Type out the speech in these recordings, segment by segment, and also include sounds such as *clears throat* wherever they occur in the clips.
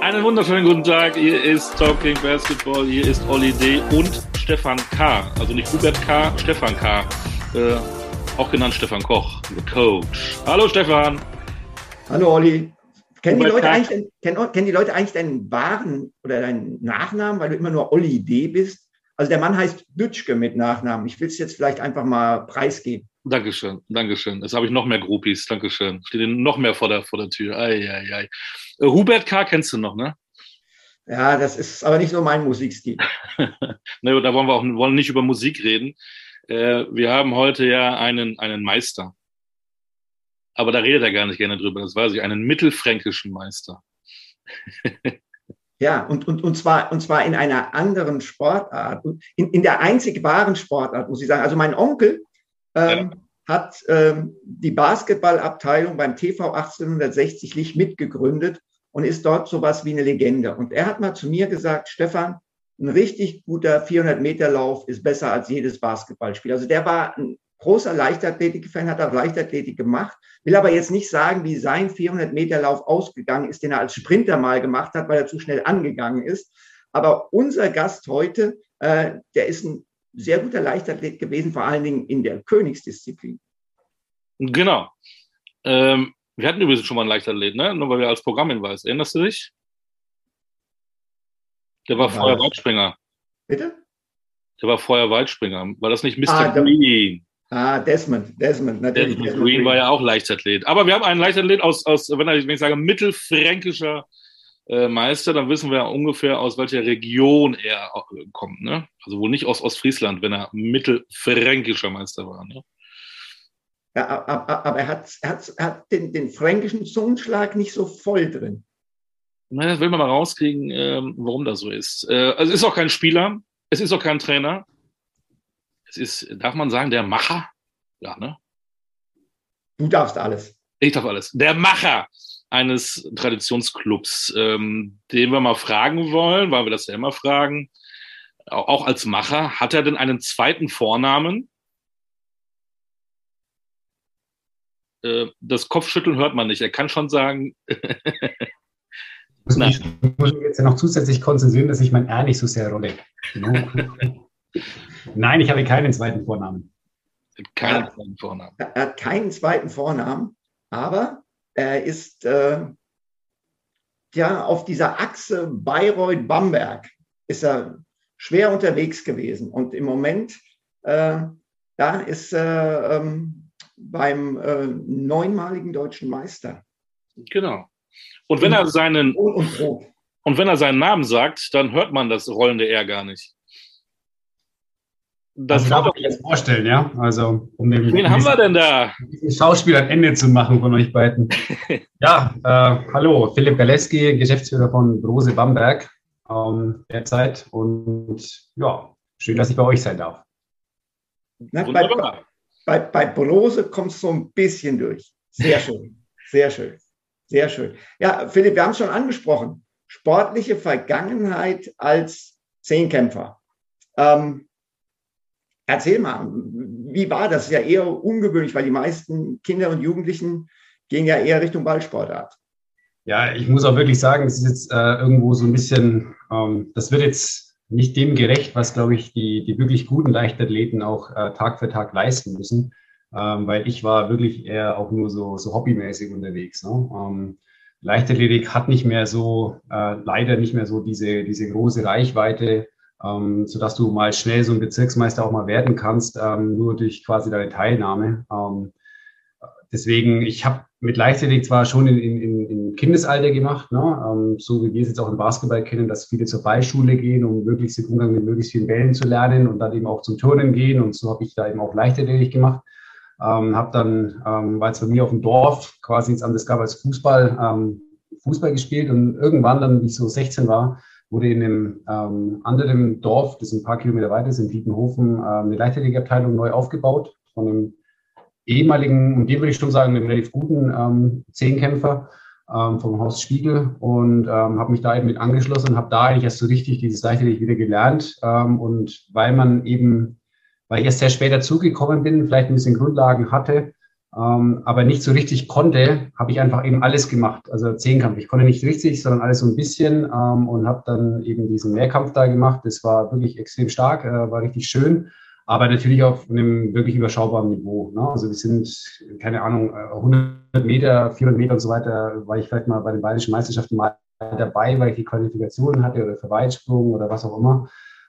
Einen wunderschönen guten Tag. Hier ist Talking Basketball. Hier ist Olli D. und Stefan K. Also nicht Hubert K., Stefan K. Äh, auch genannt Stefan Koch, der Coach. Hallo Stefan. Hallo Olli. Kennen die, Leute eigentlich, kennen, kennen die Leute eigentlich deinen wahren oder deinen Nachnamen, weil du immer nur Olli D. bist? Also der Mann heißt Dütschke mit Nachnamen. Ich will es jetzt vielleicht einfach mal preisgeben. Dankeschön, Dankeschön. Jetzt habe ich noch mehr Groupies, Dankeschön. Steht noch mehr vor der, vor der Tür. Ei, ei, ei. Äh, Hubert K. kennst du noch, ne? Ja, das ist aber nicht so mein Musikstil. *laughs* ne, da wollen wir auch wollen nicht über Musik reden. Äh, wir haben heute ja einen, einen Meister. Aber da redet er gar nicht gerne drüber, das weiß ich. Einen mittelfränkischen Meister. Ja, und, und, und, zwar, und zwar in einer anderen Sportart, in, in der einzig wahren Sportart, muss ich sagen. Also mein Onkel ähm, ja. hat ähm, die Basketballabteilung beim TV 1860 Licht mitgegründet und ist dort sowas wie eine Legende. Und er hat mal zu mir gesagt, Stefan, ein richtig guter 400-Meter-Lauf ist besser als jedes Basketballspiel. Also der war ein großer Leichtathletik-Fan, hat auch Leichtathletik gemacht, will aber jetzt nicht sagen, wie sein 400-Meter-Lauf ausgegangen ist, den er als Sprinter mal gemacht hat, weil er zu schnell angegangen ist. Aber unser Gast heute, äh, der ist ein sehr guter Leichtathlet gewesen, vor allen Dingen in der Königsdisziplin. Genau. Ähm, wir hatten übrigens schon mal einen Leichtathlet, ne? Nur weil wir als Programmhinweis. Erinnerst du dich? Der war vorher Weitspringer. Bitte? Der war vorher Weitspringer. War das nicht Mr. Ah, Green? Ah, Desmond, Desmond, natürlich. Desmond, Green, Green war ja auch Leichtathlet. Aber wir haben einen Leichtathlet aus, aus wenn ich sage, mittelfränkischer Meister, dann wissen wir ungefähr, aus welcher Region er äh, kommt. Ne? Also wohl nicht aus Ostfriesland, wenn er mittelfränkischer Meister war. Ne? Ja, aber er hat, er hat, er hat den, den, fränkischen Zungenschlag nicht so voll drin. Na, das will man mal rauskriegen, ähm, warum das so ist. Äh, also es ist auch kein Spieler, es ist auch kein Trainer. Es ist, darf man sagen, der Macher? Ja, ne? Du darfst alles. Ich darf alles. Der Macher eines Traditionsclubs, ähm, den wir mal fragen wollen, weil wir das ja immer fragen, auch als Macher, hat er denn einen zweiten Vornamen? Äh, das Kopfschütteln hört man nicht. Er kann schon sagen. *laughs* ich muss mich jetzt ja noch zusätzlich konzentrieren, dass ich mein R nicht so sehr rolle. *laughs* Nein, ich habe keinen zweiten Vornamen. Keinen zweiten Vornamen. Er hat keinen zweiten Vornamen, aber er ist äh, ja auf dieser Achse Bayreuth-Bamberg ist er schwer unterwegs gewesen und im Moment äh, da ist er ähm, beim äh, neunmaligen deutschen Meister. Genau. Und wenn er seinen und, und, und wenn er seinen Namen sagt, dann hört man das rollende R gar nicht. Das also, kann man sich jetzt vorstellen, ja. Also, um den, Wen haben wir denn da? Schauspiel ein Ende zu machen von euch beiden. *laughs* ja, äh, hallo, Philipp Galeski, Geschäftsführer von Brose Bamberg ähm, derzeit. Und ja, schön, dass ich bei euch sein darf. Na, bei, bei, bei Brose kommt es so ein bisschen durch. Sehr schön, *laughs* sehr schön, sehr schön. Ja, Philipp, wir haben es schon angesprochen. Sportliche Vergangenheit als Zehnkämpfer. Ähm, Erzähl mal, wie war das? Ja eher ungewöhnlich, weil die meisten Kinder und Jugendlichen gehen ja eher Richtung Ballsportart. Ja, ich muss auch wirklich sagen, es ist jetzt äh, irgendwo so ein bisschen, ähm, das wird jetzt nicht dem gerecht, was, glaube ich, die, die wirklich guten Leichtathleten auch äh, Tag für Tag leisten müssen, ähm, weil ich war wirklich eher auch nur so, so hobbymäßig unterwegs. Ne? Ähm, Leichtathletik hat nicht mehr so, äh, leider nicht mehr so diese, diese große Reichweite, ähm, sodass du mal schnell so ein Bezirksmeister auch mal werden kannst, ähm, nur durch quasi deine Teilnahme. Ähm, deswegen, ich habe mit Leichtathletik zwar schon in, in, in Kindesalter gemacht, ne? ähm, so wie wir es jetzt auch im Basketball kennen, dass viele zur Ballschule gehen, um möglichst den Umgang mit möglichst vielen Bällen zu lernen und dann eben auch zum Turnen gehen. Und so habe ich da eben auch Leichtathletik gemacht. Ähm, habe dann, ähm, weil es bei mir auf dem Dorf quasi ins Amt gab als Fußball, ähm, Fußball gespielt und irgendwann dann, wie ich so 16 war, wurde in einem ähm, anderen Dorf, das ein paar Kilometer weiter ist, in Dietenhofen, ähm, eine Leichtathletikabteilung neu aufgebaut von einem ehemaligen, und dem würde ich schon sagen, einem relativ guten ähm, Zehnkämpfer ähm, vom Haus Spiegel und ähm, habe mich da eben mit angeschlossen und habe da eigentlich erst so richtig dieses Leichtathletik wieder gelernt. Ähm, und weil man eben, weil ich erst sehr später zugekommen bin, vielleicht ein bisschen Grundlagen hatte, ähm, aber nicht so richtig konnte, habe ich einfach eben alles gemacht. Also Zehnkampf. Ich konnte nicht richtig, sondern alles so ein bisschen ähm, und habe dann eben diesen Mehrkampf da gemacht. Das war wirklich extrem stark, äh, war richtig schön, aber natürlich auf einem wirklich überschaubaren Niveau. Ne? Also wir sind, keine Ahnung, 100 äh, Meter, 400 Meter und so weiter, war ich vielleicht mal bei den bayerischen Meisterschaften mal dabei, weil ich die Qualifikationen hatte oder für Weitsprung oder was auch immer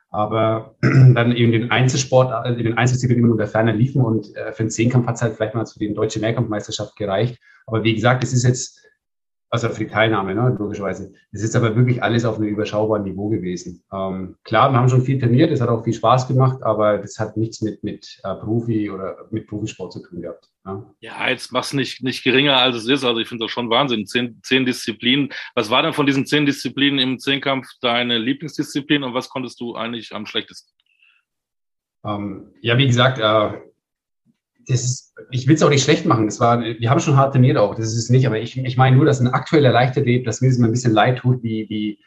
aber *clears throat* dann eben den Einzelsport, also den Einzeldisziplinen immer nur der Ferne liefen und äh, für den Zehnkampf hat es halt vielleicht mal zu den deutschen Mehrkampfmeisterschaft gereicht. Aber wie gesagt, es ist jetzt also für die Teilnahme, ne, logischerweise. Das ist aber wirklich alles auf einem überschaubaren Niveau gewesen. Ähm, klar, wir haben schon viel trainiert, es hat auch viel Spaß gemacht, aber das hat nichts mit, mit äh, Profi oder mit Profisport zu tun gehabt. Ja, ja jetzt mach's nicht, nicht geringer, als es ist. Also ich finde das schon Wahnsinn. Zehn, zehn Disziplinen. Was war denn von diesen zehn Disziplinen im Zehnkampf deine Lieblingsdisziplin und was konntest du eigentlich am schlechtesten? Ähm, ja, wie gesagt, äh, das ist, ich will es auch nicht schlecht machen. Das war, wir haben schon hart trainiert auch, das ist es nicht. Aber ich, ich meine nur, dass ein aktueller Leichtathlet, dass mir das mal ein bisschen leid tut, wie, wie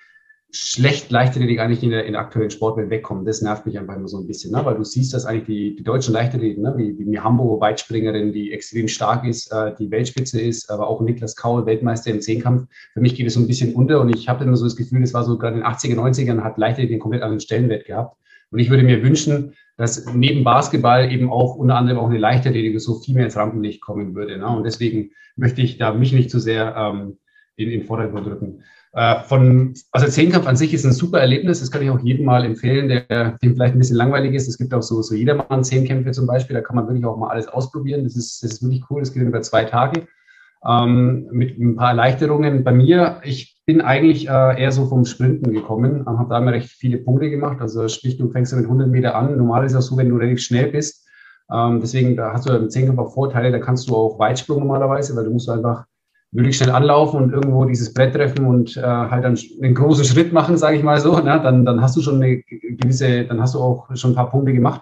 schlecht Leichtathletik eigentlich in der, in der aktuellen Sportwelt wegkommen. Das nervt mich einfach immer so ein bisschen, ne? weil du siehst, dass eigentlich die, die deutschen Leichtathleten, ne? wie, wie Hamburger Weitspringerin, die extrem stark ist, äh, die Weltspitze ist, aber auch Niklas Kaul, Weltmeister im Zehnkampf. Für mich geht es so ein bisschen unter und ich habe immer so das Gefühl, das war so gerade in den 80er, 90ern hat Leichtathletik den komplett anderen Stellenwert gehabt. Und ich würde mir wünschen, dass neben Basketball eben auch unter anderem auch eine Leichtathletik so viel mehr ins Rampenlicht kommen würde. Ne? Und deswegen möchte ich da mich nicht zu sehr ähm, in den Vordergrund rücken. Äh, von, also Zehnkampf an sich ist ein super Erlebnis. Das kann ich auch jedem mal empfehlen, der dem vielleicht ein bisschen langweilig ist. Es gibt auch so, so jedermann Zehnkämpfe zum Beispiel. Da kann man wirklich auch mal alles ausprobieren. Das ist, das ist wirklich cool. Das geht über zwei Tage ähm, mit ein paar Erleichterungen. Bei mir, ich bin eigentlich äh, eher so vom Sprinten gekommen, ähm, habe da immer recht viele Punkte gemacht. Also sprich, du fängst ja mit 100 Meter an. Normal ist auch so, wenn du relativ schnell bist. Ähm, deswegen, da hast du im Zehnkampf Vorteile. Da kannst du auch Weitsprung normalerweise, weil du musst einfach wirklich schnell anlaufen und irgendwo dieses Brett treffen und äh, halt dann einen großen Schritt machen, sage ich mal so. Ne? Dann, dann hast du schon eine gewisse, dann hast du auch schon ein paar Punkte gemacht.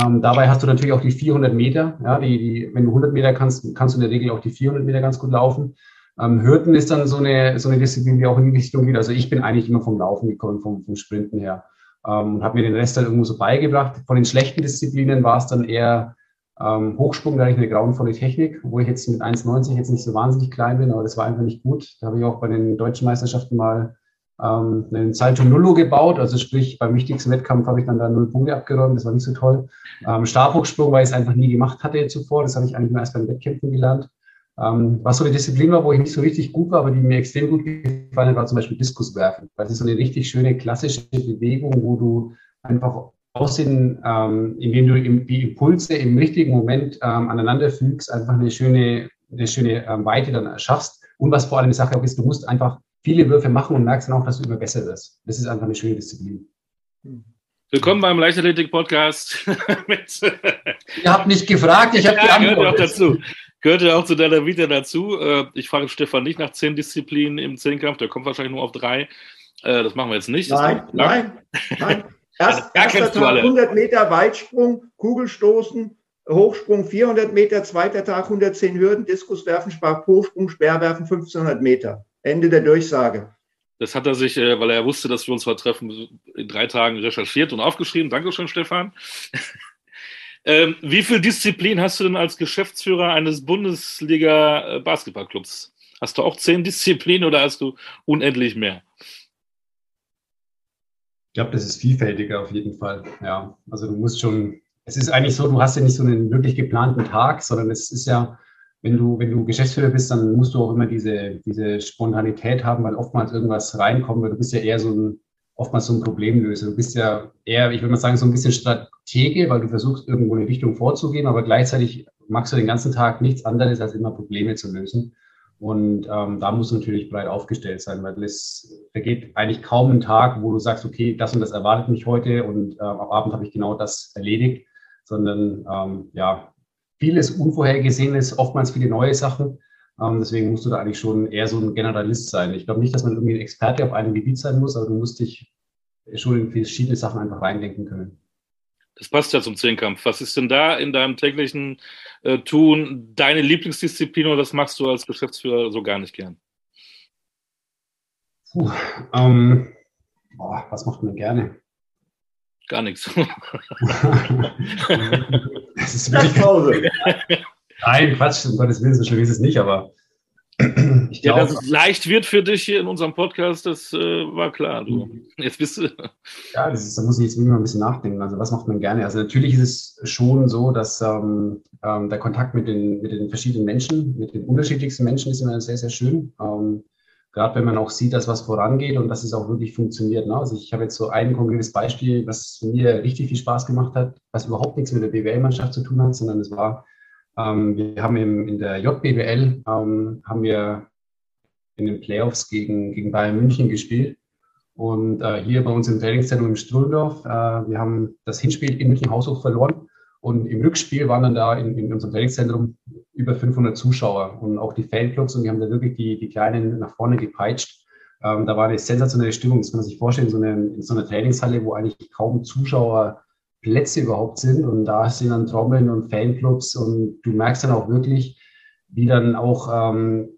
Ähm, dabei hast du natürlich auch die 400 Meter. Ja, die, die, wenn du 100 Meter kannst, kannst du in der Regel auch die 400 Meter ganz gut laufen. Ähm, Hürden ist dann so eine, so eine Disziplin, die auch in die Richtung geht. Also ich bin eigentlich immer vom Laufen gekommen, vom, vom Sprinten her. Ähm, und habe mir den Rest dann irgendwo so beigebracht. Von den schlechten Disziplinen war es dann eher ähm, Hochsprung, da hatte ich eine grauenvolle Technik, wo ich jetzt mit 1,90 jetzt nicht so wahnsinnig klein bin, aber das war einfach nicht gut. Da habe ich auch bei den deutschen Meisterschaften mal ähm, einen Salto Nullo gebaut. Also sprich, beim wichtigsten Wettkampf habe ich dann da null Punkte abgeräumt. Das war nicht so toll. Ähm, Stabhochsprung, weil ich es einfach nie gemacht hatte zuvor. Das habe ich eigentlich nur erst beim Wettkämpfen gelernt. Ähm, was so eine Disziplin war, wo ich nicht so richtig gut war, aber die mir extrem gut gefallen hat, war zum Beispiel Diskuswerfen. Das ist so eine richtig schöne klassische Bewegung, wo du einfach aus den, ähm, indem du die Impulse im richtigen Moment ähm, aneinander fügst, einfach eine schöne, eine schöne ähm, Weite dann erschaffst. Und was vor allem die Sache auch ist, du musst einfach viele Würfe machen und merkst dann auch, dass du immer besser wirst. Das ist einfach eine schöne Disziplin. Willkommen beim Leichtathletik-Podcast. *laughs* Ihr habt nicht gefragt, ich habe ja, geantwortet. Auch dazu. Gehörte auch zu deiner Vita dazu. Äh, ich frage Stefan nicht nach zehn Disziplinen im Zehnkampf, der kommt wahrscheinlich nur auf drei. Äh, das machen wir jetzt nicht. Nein, nein, *laughs* nein. Erst, erster Tag 100 Meter Weitsprung, Kugelstoßen, Hochsprung 400 Meter, zweiter Tag 110 Hürden, Diskuswerfen, Sparhochsprung, Speerwerfen 1500 Meter. Ende der Durchsage. Das hat er sich, äh, weil er wusste, dass wir uns zwar treffen, in drei Tagen recherchiert und aufgeschrieben. Dankeschön, Stefan. Ähm, wie viel Disziplin hast du denn als Geschäftsführer eines Bundesliga-Basketballclubs? Hast du auch zehn Disziplinen oder hast du unendlich mehr? Ich glaube, das ist vielfältiger auf jeden Fall. Ja, also du musst schon, es ist eigentlich so, du hast ja nicht so einen wirklich geplanten Tag, sondern es ist ja, wenn du, wenn du Geschäftsführer bist, dann musst du auch immer diese, diese Spontanität haben, weil oftmals irgendwas reinkommt, weil du bist ja eher so ein, oftmals so ein Problemlöser. Du bist ja eher, ich würde mal sagen, so ein bisschen Stratege, weil du versuchst, irgendwo eine Richtung vorzugeben, aber gleichzeitig magst du den ganzen Tag nichts anderes, als immer Probleme zu lösen. Und ähm, da musst du natürlich breit aufgestellt sein, weil es vergeht eigentlich kaum ein Tag, wo du sagst, okay, das und das erwartet mich heute und äh, am Abend habe ich genau das erledigt, sondern ähm, ja, vieles Unvorhergesehenes, oftmals viele neue Sachen. Ähm, deswegen musst du da eigentlich schon eher so ein Generalist sein. Ich glaube nicht, dass man irgendwie ein Experte auf einem Gebiet sein muss, aber du musst dich schon in verschiedene Sachen einfach reindenken können. Das passt ja zum Zehnkampf. Was ist denn da in deinem täglichen äh, Tun deine Lieblingsdisziplin oder das machst du als Geschäftsführer so gar nicht gern? Puh, ähm, boah, was macht man gerne? Gar nichts. *laughs* *laughs* das ist wirklich, *laughs* Nein, Quatsch, um Gottes Willen, so schlimm ist es nicht, aber *clears throat* ich glaube, ja, dass es leicht wird für dich hier in unserem Podcast, das äh, war klar. Du. Mhm. Jetzt bist du. Ja, das ist, da muss ich jetzt mal ein bisschen nachdenken. Also, was macht man gerne? Also, natürlich ist es schon so, dass ähm, ähm, der Kontakt mit den, mit den verschiedenen Menschen, mit den unterschiedlichsten Menschen ist immer sehr, sehr schön. Ähm, Gerade wenn man auch sieht, dass was vorangeht und dass es auch wirklich funktioniert. Ne? Also, ich habe jetzt so ein konkretes Beispiel, was mir richtig viel Spaß gemacht hat, was überhaupt nichts mit der BWL-Mannschaft zu tun hat, sondern es war ähm, wir haben im, in der JBWL ähm, haben wir in den Playoffs gegen, gegen Bayern München gespielt. Und äh, hier bei uns im Trainingszentrum im Struldorf, äh, wir haben das Hinspiel in München Haushoch verloren. Und im Rückspiel waren dann da in, in unserem Trainingszentrum über 500 Zuschauer und auch die Fanclubs und die haben da wirklich die, die Kleinen nach vorne gepeitscht. Ähm, da war eine sensationelle Stimmung, das kann man sich vorstellen, so eine, in so einer Trainingshalle, wo eigentlich kaum Zuschauer Plätze überhaupt sind. Und da sind dann Trommeln und Fanclubs und du merkst dann auch wirklich, wie dann auch ähm,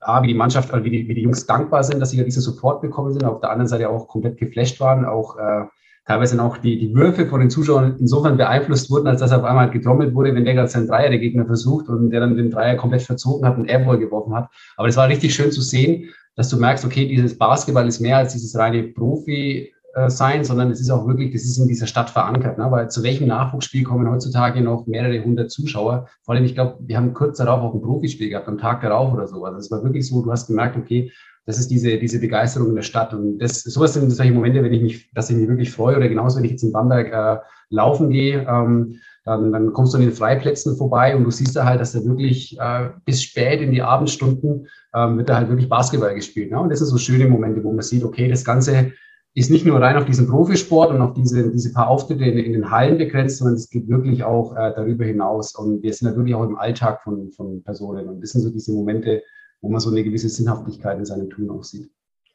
A, wie die Mannschaft, wie die, wie die Jungs dankbar sind, dass sie ja diesen Support bekommen sind, auf der anderen Seite auch komplett geflasht waren, auch äh, teilweise auch die, die Würfe von den Zuschauern insofern beeinflusst wurden, als dass auf einmal getrommelt wurde, wenn der gerade seinen Dreier der Gegner versucht und der dann den Dreier komplett verzogen hat und Airball geworfen hat. Aber es war richtig schön zu sehen, dass du merkst, okay, dieses Basketball ist mehr als dieses reine Profi, äh, sein, sondern es ist auch wirklich, das ist in dieser Stadt verankert. Ne? Weil zu welchem Nachwuchsspiel kommen heutzutage noch mehrere hundert Zuschauer? Vor allem, ich glaube, wir haben kurz darauf auch ein Profispiel gehabt, am Tag darauf oder so. Also es war wirklich so, du hast gemerkt, okay, das ist diese, diese Begeisterung in der Stadt. Und das, sowas sind solche Momente, wenn ich mich, dass ich mich wirklich freue, oder genauso, wenn ich jetzt in Bamberg äh, laufen gehe, ähm, dann, dann kommst du an den Freiplätzen vorbei und du siehst da halt, dass da wirklich äh, bis spät in die Abendstunden ähm, wird da halt wirklich Basketball gespielt. Ne? Und das sind so schöne Momente, wo man sieht, okay, das Ganze ist nicht nur rein auf diesen Profisport und auf diese, diese paar Auftritte in, in den Hallen begrenzt, sondern es geht wirklich auch äh, darüber hinaus. Und wir sind ja wirklich auch im Alltag von, von Personen. Und das sind so diese Momente, wo man so eine gewisse Sinnhaftigkeit in seinem Tun auch sieht.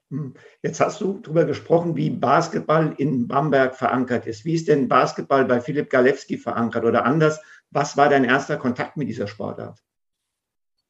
Hm. Jetzt hast du darüber gesprochen, wie Basketball in Bamberg verankert ist. Wie ist denn Basketball bei Philipp Galewski verankert? Oder anders, was war dein erster Kontakt mit dieser Sportart?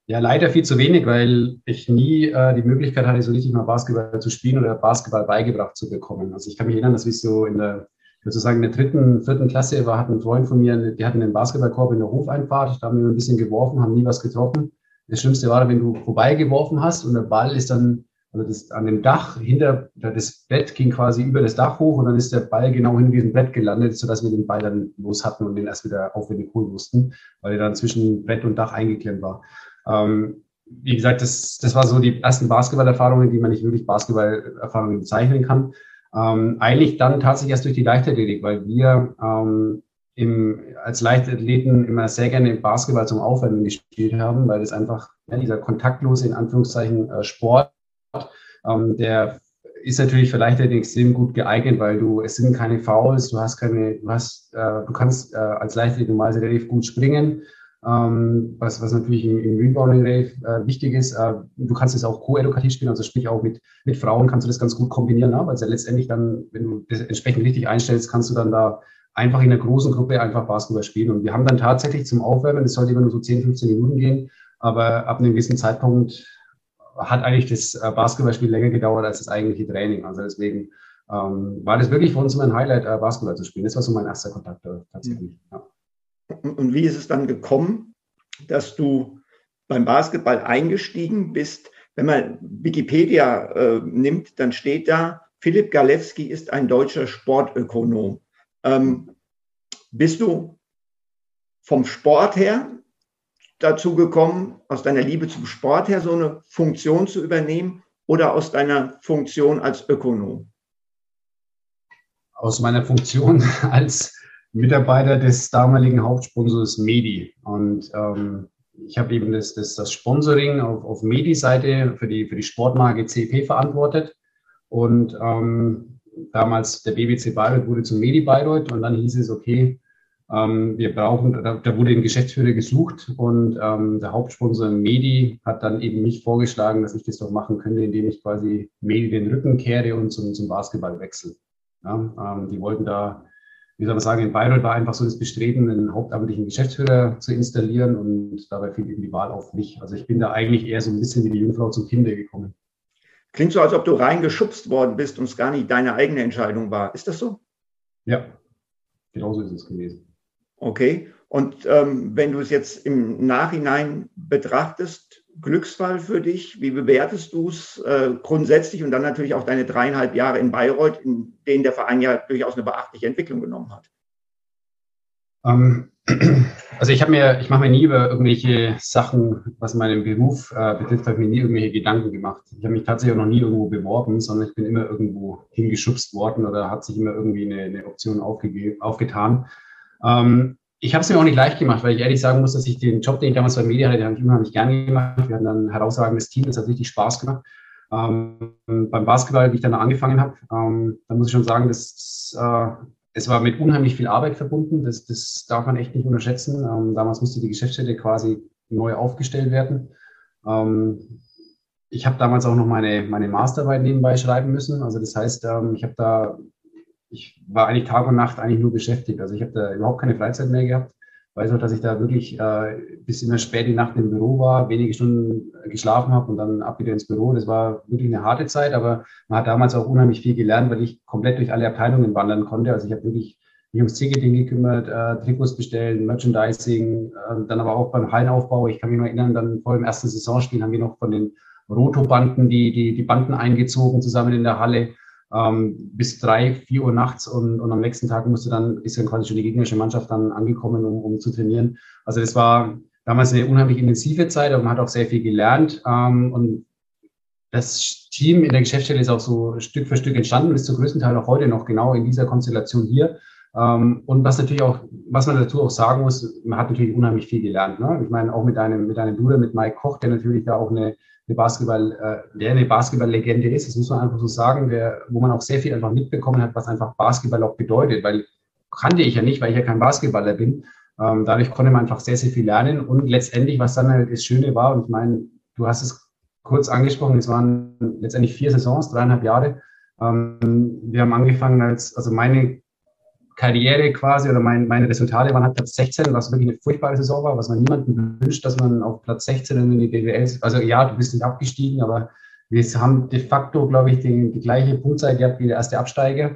Ja, leider viel zu wenig, weil ich nie äh, die Möglichkeit hatte, so richtig mal Basketball zu spielen oder Basketball beigebracht zu bekommen. Also ich kann mich erinnern, dass wir so in der, sozusagen in der dritten, vierten Klasse war, hat ein Freund von mir, die hatten einen Basketballkorb in der Hofeinfahrt, da haben wir ein bisschen geworfen, haben nie was getroffen. Das Schlimmste war, wenn du vorbeigeworfen hast und der Ball ist dann, also das, an dem Dach hinter, das Brett ging quasi über das Dach hoch und dann ist der Ball genau hinter diesem Brett gelandet, sodass wir den Ball dann los hatten und den erst wieder aufwendig holen mussten, weil er dann zwischen Brett und Dach eingeklemmt war. Ähm, wie gesagt, das, das war so die ersten Basketballerfahrungen, die man nicht wirklich Basketballerfahrungen bezeichnen kann. Ähm, eigentlich dann tatsächlich erst durch die Leichtathletik, weil wir ähm, im, als Leichtathleten immer sehr gerne im Basketball zum Aufwärmen gespielt haben, weil das einfach ja, dieser kontaktlose, in Anführungszeichen, äh, Sport, ähm, der ist natürlich für Leichtathletik extrem gut geeignet, weil du, es sind keine Fouls, du hast keine, du hast, äh, du kannst äh, als Leichtathlet normalerweise relativ gut springen ähm, was, was natürlich im, im Rebounding Rave äh, wichtig ist. Äh, du kannst es auch co-edukativ spielen, also sprich auch mit, mit Frauen kannst du das ganz gut kombinieren, ne? weil es ja letztendlich dann, wenn du das entsprechend richtig einstellst, kannst du dann da einfach in einer großen Gruppe einfach Basketball spielen. Und wir haben dann tatsächlich zum Aufwärmen, das sollte immer nur so 10, 15 Minuten gehen, aber ab einem gewissen Zeitpunkt hat eigentlich das äh, Basketballspiel länger gedauert als das eigentliche Training. Also deswegen ähm, war das wirklich für uns immer ein Highlight, äh, Basketball zu spielen. Das war so mein erster Kontakt äh, tatsächlich. Ja. Und wie ist es dann gekommen, dass du beim Basketball eingestiegen bist? Wenn man Wikipedia äh, nimmt, dann steht da, Philipp Galewski ist ein deutscher Sportökonom. Ähm, bist du vom Sport her dazu gekommen, aus deiner Liebe zum Sport her so eine Funktion zu übernehmen oder aus deiner Funktion als Ökonom? Aus meiner Funktion *laughs* als Mitarbeiter des damaligen Hauptsponsors Medi. Und ähm, ich habe eben das, das, das Sponsoring auf, auf Medi-Seite für die, für die Sportmarke CP verantwortet. Und ähm, damals der BBC Bayreuth wurde zum Medi Bayreuth und dann hieß es, okay, ähm, wir brauchen, da, da, wurde ein Geschäftsführer gesucht und ähm, der Hauptsponsor Medi hat dann eben mich vorgeschlagen, dass ich das doch machen könnte, indem ich quasi Medi den Rücken kehre und zum, zum Basketball wechsle. Ja, ähm, die wollten da wie soll man sagen, in Bayreuth war einfach so das Bestreben, einen hauptamtlichen Geschäftsführer zu installieren und dabei fiel eben die Wahl auf mich. Also ich bin da eigentlich eher so ein bisschen wie die Jungfrau zum Kinde gekommen. Klingt so, als ob du reingeschubst worden bist und es gar nicht deine eigene Entscheidung war. Ist das so? Ja, genauso ist es gewesen. Okay. Und ähm, wenn du es jetzt im Nachhinein betrachtest, Glücksfall für dich, wie bewertest du es äh, grundsätzlich und dann natürlich auch deine dreieinhalb Jahre in Bayreuth, in denen der Verein ja durchaus eine beachtliche Entwicklung genommen hat? Ähm, *clears throat* also ich habe mir, ich mache mir nie über irgendwelche Sachen, was meinen Beruf äh, betrifft, habe mir nie irgendwelche Gedanken gemacht. Ich habe mich tatsächlich auch noch nie irgendwo beworben, sondern ich bin immer irgendwo hingeschubst worden oder hat sich immer irgendwie eine, eine Option aufgetan. Ähm, ich habe es mir auch nicht leicht gemacht, weil ich ehrlich sagen muss, dass ich den Job, den ich damals bei Media hatte, den habe ich unheimlich gerne gemacht. Wir hatten ein herausragendes Team, das hat richtig Spaß gemacht. Ähm, beim Basketball, wie ich dann angefangen habe, ähm, da muss ich schon sagen, dass äh, es war mit unheimlich viel Arbeit verbunden. Das, das darf man echt nicht unterschätzen. Ähm, damals musste die Geschäftsstelle quasi neu aufgestellt werden. Ähm, ich habe damals auch noch meine, meine Masterarbeit nebenbei schreiben müssen. Also das heißt, ähm, ich habe da ich war eigentlich Tag und Nacht eigentlich nur beschäftigt. Also ich habe da überhaupt keine Freizeit mehr gehabt. Weiß auch, dass ich da wirklich äh, bis in der späte Nacht im Büro war, wenige Stunden geschlafen habe und dann ab wieder ins Büro. Das war wirklich eine harte Zeit, aber man hat damals auch unheimlich viel gelernt, weil ich komplett durch alle Abteilungen wandern konnte. Also ich habe wirklich mich ums Ticketing gekümmert, äh, Trikots bestellen, Merchandising, äh, dann aber auch beim Hallenaufbau. Ich kann mich noch erinnern, dann vor dem ersten Saisonspiel haben wir noch von den Rotobanden die, die, die Banden eingezogen zusammen in der Halle ähm, bis drei, vier Uhr nachts und, und am nächsten Tag musste dann, ist dann quasi schon die gegnerische Mannschaft dann angekommen, um, um zu trainieren. Also das war damals eine unheimlich intensive Zeit, aber man hat auch sehr viel gelernt. Ähm, und das Team in der Geschäftsstelle ist auch so Stück für Stück entstanden ist zum größten Teil auch heute noch genau in dieser Konstellation hier. Ähm, und was natürlich auch, was man dazu auch sagen muss, man hat natürlich unheimlich viel gelernt. Ne? Ich meine, auch mit einem, mit einem Bruder, mit Mike Koch, der natürlich da auch eine, eine Basketball, äh, der eine Basketball-Legende ist, das muss man einfach so sagen, der, wo man auch sehr viel einfach mitbekommen hat, was einfach Basketball auch bedeutet, weil kannte ich ja nicht, weil ich ja kein Basketballer bin. Ähm, dadurch konnte man einfach sehr, sehr viel lernen und letztendlich, was dann halt das Schöne war, und ich meine, du hast es kurz angesprochen, es waren letztendlich vier Saisons, dreieinhalb Jahre. Ähm, wir haben angefangen als, also meine Karriere quasi oder mein, meine Resultate waren halt Platz 16, was wirklich eine furchtbare Saison war, was man niemandem wünscht, dass man auf Platz 16 in die BWL, also ja, du bist nicht abgestiegen, aber wir haben de facto, glaube ich, die, die gleiche Punktzahl gehabt wie der erste Absteiger.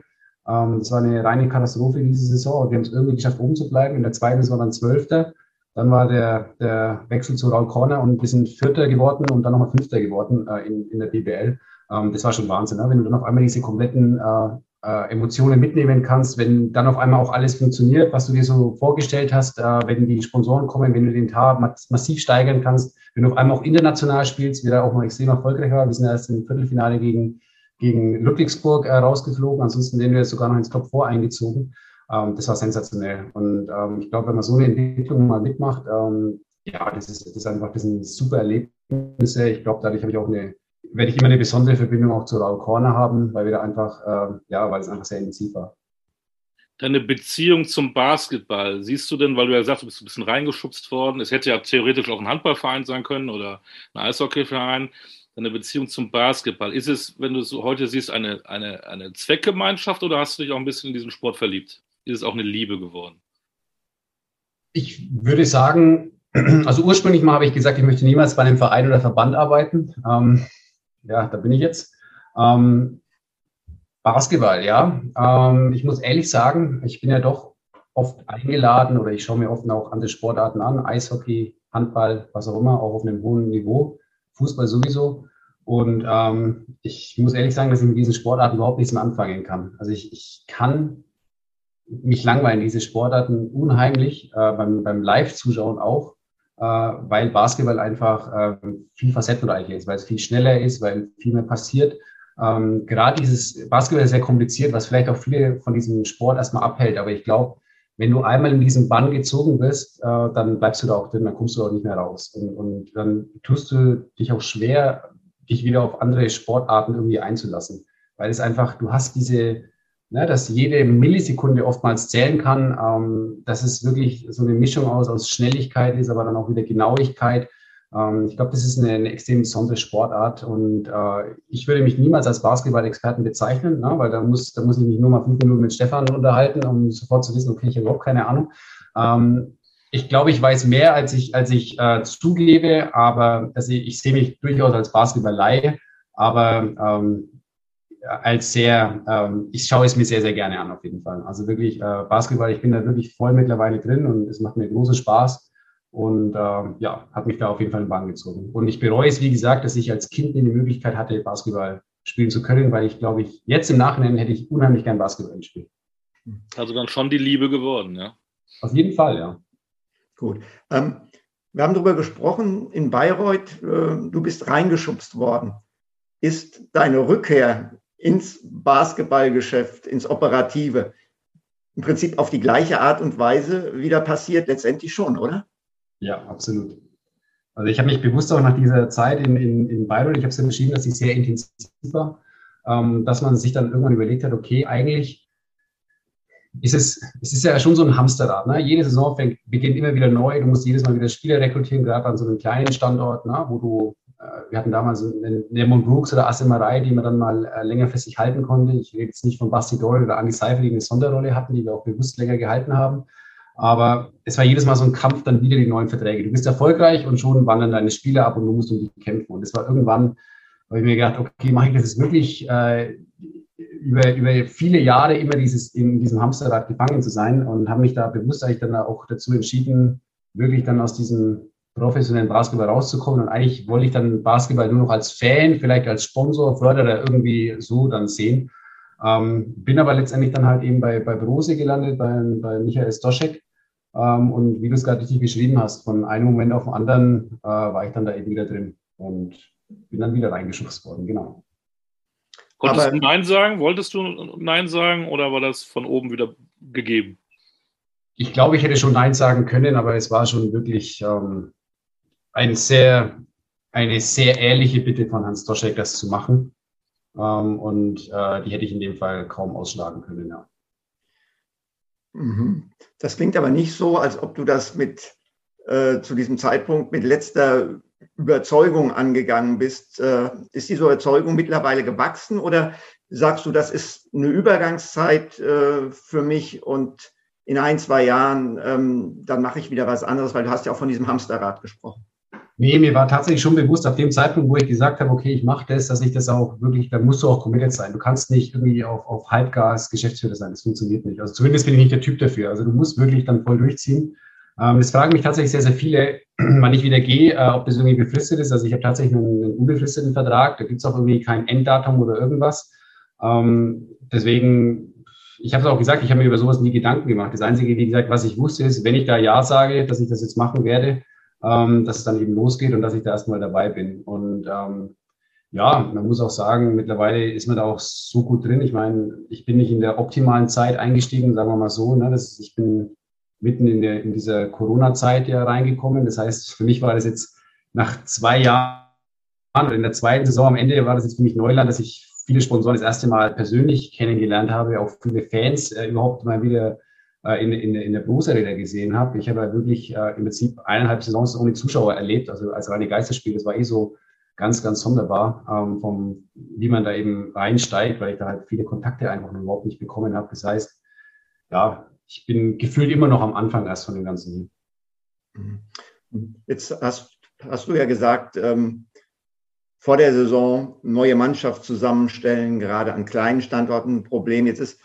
Ähm, das war eine reine Katastrophe diese Saison. Wir haben es irgendwie geschafft, oben zu bleiben. In der zweiten Saison dann Zwölfter. Dann war der, der Wechsel zu Raul Corner und wir sind Vierter geworden und dann nochmal Fünfter geworden äh, in, in der BBL. Ähm, das war schon Wahnsinn, ne? wenn du dann auf einmal diese kompletten äh, äh, Emotionen mitnehmen kannst, wenn dann auf einmal auch alles funktioniert, was du dir so vorgestellt hast, äh, wenn die Sponsoren kommen, wenn du den Tar massiv steigern kannst, wenn du auf einmal auch international spielst, wie da auch mal extrem erfolgreich war. Wir sind erst im Viertelfinale gegen, gegen Ludwigsburg äh, rausgeflogen, ansonsten wären wir sogar noch ins Top 4 eingezogen. Ähm, das war sensationell. Und ähm, ich glaube, wenn man so eine Entwicklung mal mitmacht, ähm, ja, das ist, das ist einfach, das sind super Erlebnisse. Ich glaube, dadurch habe ich auch eine werde ich immer eine besondere Verbindung auch zu Raul Corner haben, weil wir da einfach, äh, ja, weil es einfach sehr intensiv war. Deine Beziehung zum Basketball, siehst du denn, weil du ja sagst, du bist ein bisschen reingeschubst worden, es hätte ja theoretisch auch ein Handballverein sein können oder ein Eishockeyverein, deine Beziehung zum Basketball, ist es, wenn du es heute siehst, eine, eine, eine Zweckgemeinschaft oder hast du dich auch ein bisschen in diesen Sport verliebt? Ist es auch eine Liebe geworden? Ich würde sagen, *clears throat* also ursprünglich mal habe ich gesagt, ich möchte niemals bei einem Verein oder Verband arbeiten. Ähm, ja, da bin ich jetzt. Ähm, Basketball, ja. Ähm, ich muss ehrlich sagen, ich bin ja doch oft eingeladen oder ich schaue mir oft auch andere Sportarten an, Eishockey, Handball, was auch immer, auch auf einem hohen Niveau, Fußball sowieso. Und ähm, ich muss ehrlich sagen, dass ich mit diesen Sportarten überhaupt nichts mehr anfangen kann. Also ich, ich kann mich langweilen, diese Sportarten unheimlich, äh, beim, beim Live-Zuschauen auch. Äh, weil Basketball einfach äh, viel facettenreicher ist, weil es viel schneller ist, weil viel mehr passiert. Ähm, gerade dieses Basketball ist sehr kompliziert, was vielleicht auch viele von diesem Sport erstmal abhält. Aber ich glaube, wenn du einmal in diesen Bann gezogen bist, äh, dann bleibst du da auch drin, dann kommst du auch nicht mehr raus. Und, und dann tust du dich auch schwer, dich wieder auf andere Sportarten irgendwie einzulassen. Weil es einfach, du hast diese, ne, dass jede Millisekunde oftmals zählen kann, ähm, dass es wirklich so eine Mischung aus, aus Schnelligkeit ist, aber dann auch wieder Genauigkeit. Ähm, ich glaube, das ist eine, eine extrem besondere Sportart und äh, ich würde mich niemals als Basketball-Experten bezeichnen, ne, weil da muss, da muss ich mich nur mal fünf Minuten mit Stefan unterhalten, um sofort zu wissen, okay, ich habe überhaupt keine Ahnung. Ähm, ich glaube, ich weiß mehr, als ich, als ich äh, zugebe, aber also ich, ich sehe mich durchaus als Basketball-Laie, aber ähm, als sehr, ähm, ich schaue es mir sehr, sehr gerne an, auf jeden Fall. Also wirklich äh, Basketball, ich bin da wirklich voll mittlerweile drin und es macht mir großen Spaß. Und äh, ja, hat mich da auf jeden Fall in den Bann gezogen. Und ich bereue es, wie gesagt, dass ich als Kind nie die Möglichkeit hatte, Basketball spielen zu können, weil ich glaube, ich jetzt im Nachhinein hätte ich unheimlich gern Basketball gespielt. Also dann schon die Liebe geworden, ja. Auf jeden Fall, ja. Gut. Ähm, wir haben darüber gesprochen, in Bayreuth, äh, du bist reingeschubst worden. Ist deine Rückkehr ins Basketballgeschäft, ins Operative, im Prinzip auf die gleiche Art und Weise wieder passiert? Letztendlich schon, oder? Ja, absolut. Also ich habe mich bewusst auch nach dieser Zeit in, in, in Bayreuth, ich habe es ja beschrieben, dass sie sehr intensiv war, ähm, dass man sich dann irgendwann überlegt hat, okay, eigentlich ist es, es ist ja schon so ein Hamsterrad. Ne? Jede Saison fängt, beginnt immer wieder neu. Du musst jedes Mal wieder Spieler rekrutieren, gerade an so einem kleinen Standort, ne? wo du, wir hatten damals einen Lemon Brooks oder Asemarei, die man dann mal äh, längerfristig halten konnte. Ich rede jetzt nicht von Basti Doyle oder Andy Seifer, die eine Sonderrolle hatten, die wir auch bewusst länger gehalten haben. Aber es war jedes Mal so ein Kampf, dann wieder die neuen Verträge. Du bist erfolgreich und schon wandern deine Spieler ab und du musst um die kämpfen. Und es war irgendwann, habe ich mir gedacht, okay, mache ich das jetzt wirklich äh, über, über viele Jahre immer dieses, in diesem Hamsterrad gefangen zu sein und habe mich da bewusst eigentlich dann auch dazu entschieden, wirklich dann aus diesem professionellen Basketball rauszukommen. Und eigentlich wollte ich dann Basketball nur noch als Fan, vielleicht als Sponsor, Förderer irgendwie so dann sehen. Ähm, bin aber letztendlich dann halt eben bei, bei Brose gelandet, bei, bei Michael Stoschek. Ähm, und wie du es gerade richtig beschrieben hast, von einem Moment auf den anderen äh, war ich dann da eben wieder drin und bin dann wieder reingeschubst worden, genau. Konntest aber, du Nein sagen? Wolltest du Nein sagen oder war das von oben wieder gegeben? Ich glaube, ich hätte schon Nein sagen können, aber es war schon wirklich ähm, ein sehr, eine sehr ehrliche Bitte von Hans Doschek, das zu machen. Ähm, und äh, die hätte ich in dem Fall kaum ausschlagen können, ja. Mhm. Das klingt aber nicht so, als ob du das mit äh, zu diesem Zeitpunkt mit letzter Überzeugung angegangen bist. Äh, ist diese Überzeugung mittlerweile gewachsen oder sagst du, das ist eine Übergangszeit äh, für mich und in ein, zwei Jahren, ähm, dann mache ich wieder was anderes, weil du hast ja auch von diesem Hamsterrad gesprochen. Nee, mir war tatsächlich schon bewusst, auf dem Zeitpunkt, wo ich gesagt habe, okay, ich mache das, dass ich das auch wirklich, da musst du auch committed sein. Du kannst nicht irgendwie auf, auf Halbgas Geschäftsführer sein. Das funktioniert nicht. Also zumindest bin ich nicht der Typ dafür. Also du musst wirklich dann voll durchziehen. Ähm, das fragen mich tatsächlich sehr, sehr viele, *clears throat* wann ich wieder gehe, äh, ob das irgendwie befristet ist. Also ich habe tatsächlich einen, einen, unbefristeten Vertrag, da gibt es auch irgendwie kein Enddatum oder irgendwas. Ähm, deswegen, ich habe es auch gesagt, ich habe mir über sowas nie Gedanken gemacht. Das Einzige, wie gesagt, was ich wusste, ist, wenn ich da Ja sage, dass ich das jetzt machen werde, ähm, dass es dann eben losgeht und dass ich da erstmal dabei bin. Und ähm, ja, man muss auch sagen, mittlerweile ist man da auch so gut drin. Ich meine, ich bin nicht in der optimalen Zeit eingestiegen, sagen wir mal so. Ne? Das, ich bin mitten in, der, in dieser Corona-Zeit ja reingekommen. Das heißt, für mich war das jetzt nach zwei Jahren oder in der zweiten Saison am Ende war das jetzt für mich Neuland, dass ich viele Sponsoren das erste Mal persönlich kennengelernt habe, auch viele Fans äh, überhaupt mal wieder in, in, in der Berufsarena gesehen habe. Ich habe ja wirklich äh, im Prinzip eineinhalb Saisons ohne Zuschauer erlebt, also als reine Geisterspiel. Das war eh so ganz, ganz sonderbar, ähm, vom, wie man da eben reinsteigt, weil ich da halt viele Kontakte einfach überhaupt nicht bekommen habe. Das heißt, ja, ich bin gefühlt immer noch am Anfang erst von dem Ganzen. Mhm. Jetzt hast, hast du ja gesagt, ähm, vor der Saison neue Mannschaft zusammenstellen, gerade an kleinen Standorten ein Problem. Jetzt ist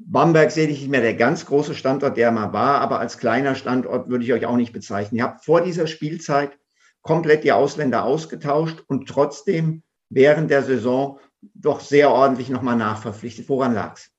Bamberg sehe ich nicht mehr der ganz große Standort, der mal war, aber als kleiner Standort würde ich euch auch nicht bezeichnen. Ihr habt vor dieser Spielzeit komplett die Ausländer ausgetauscht und trotzdem während der Saison doch sehr ordentlich nochmal nachverpflichtet. Woran lag es?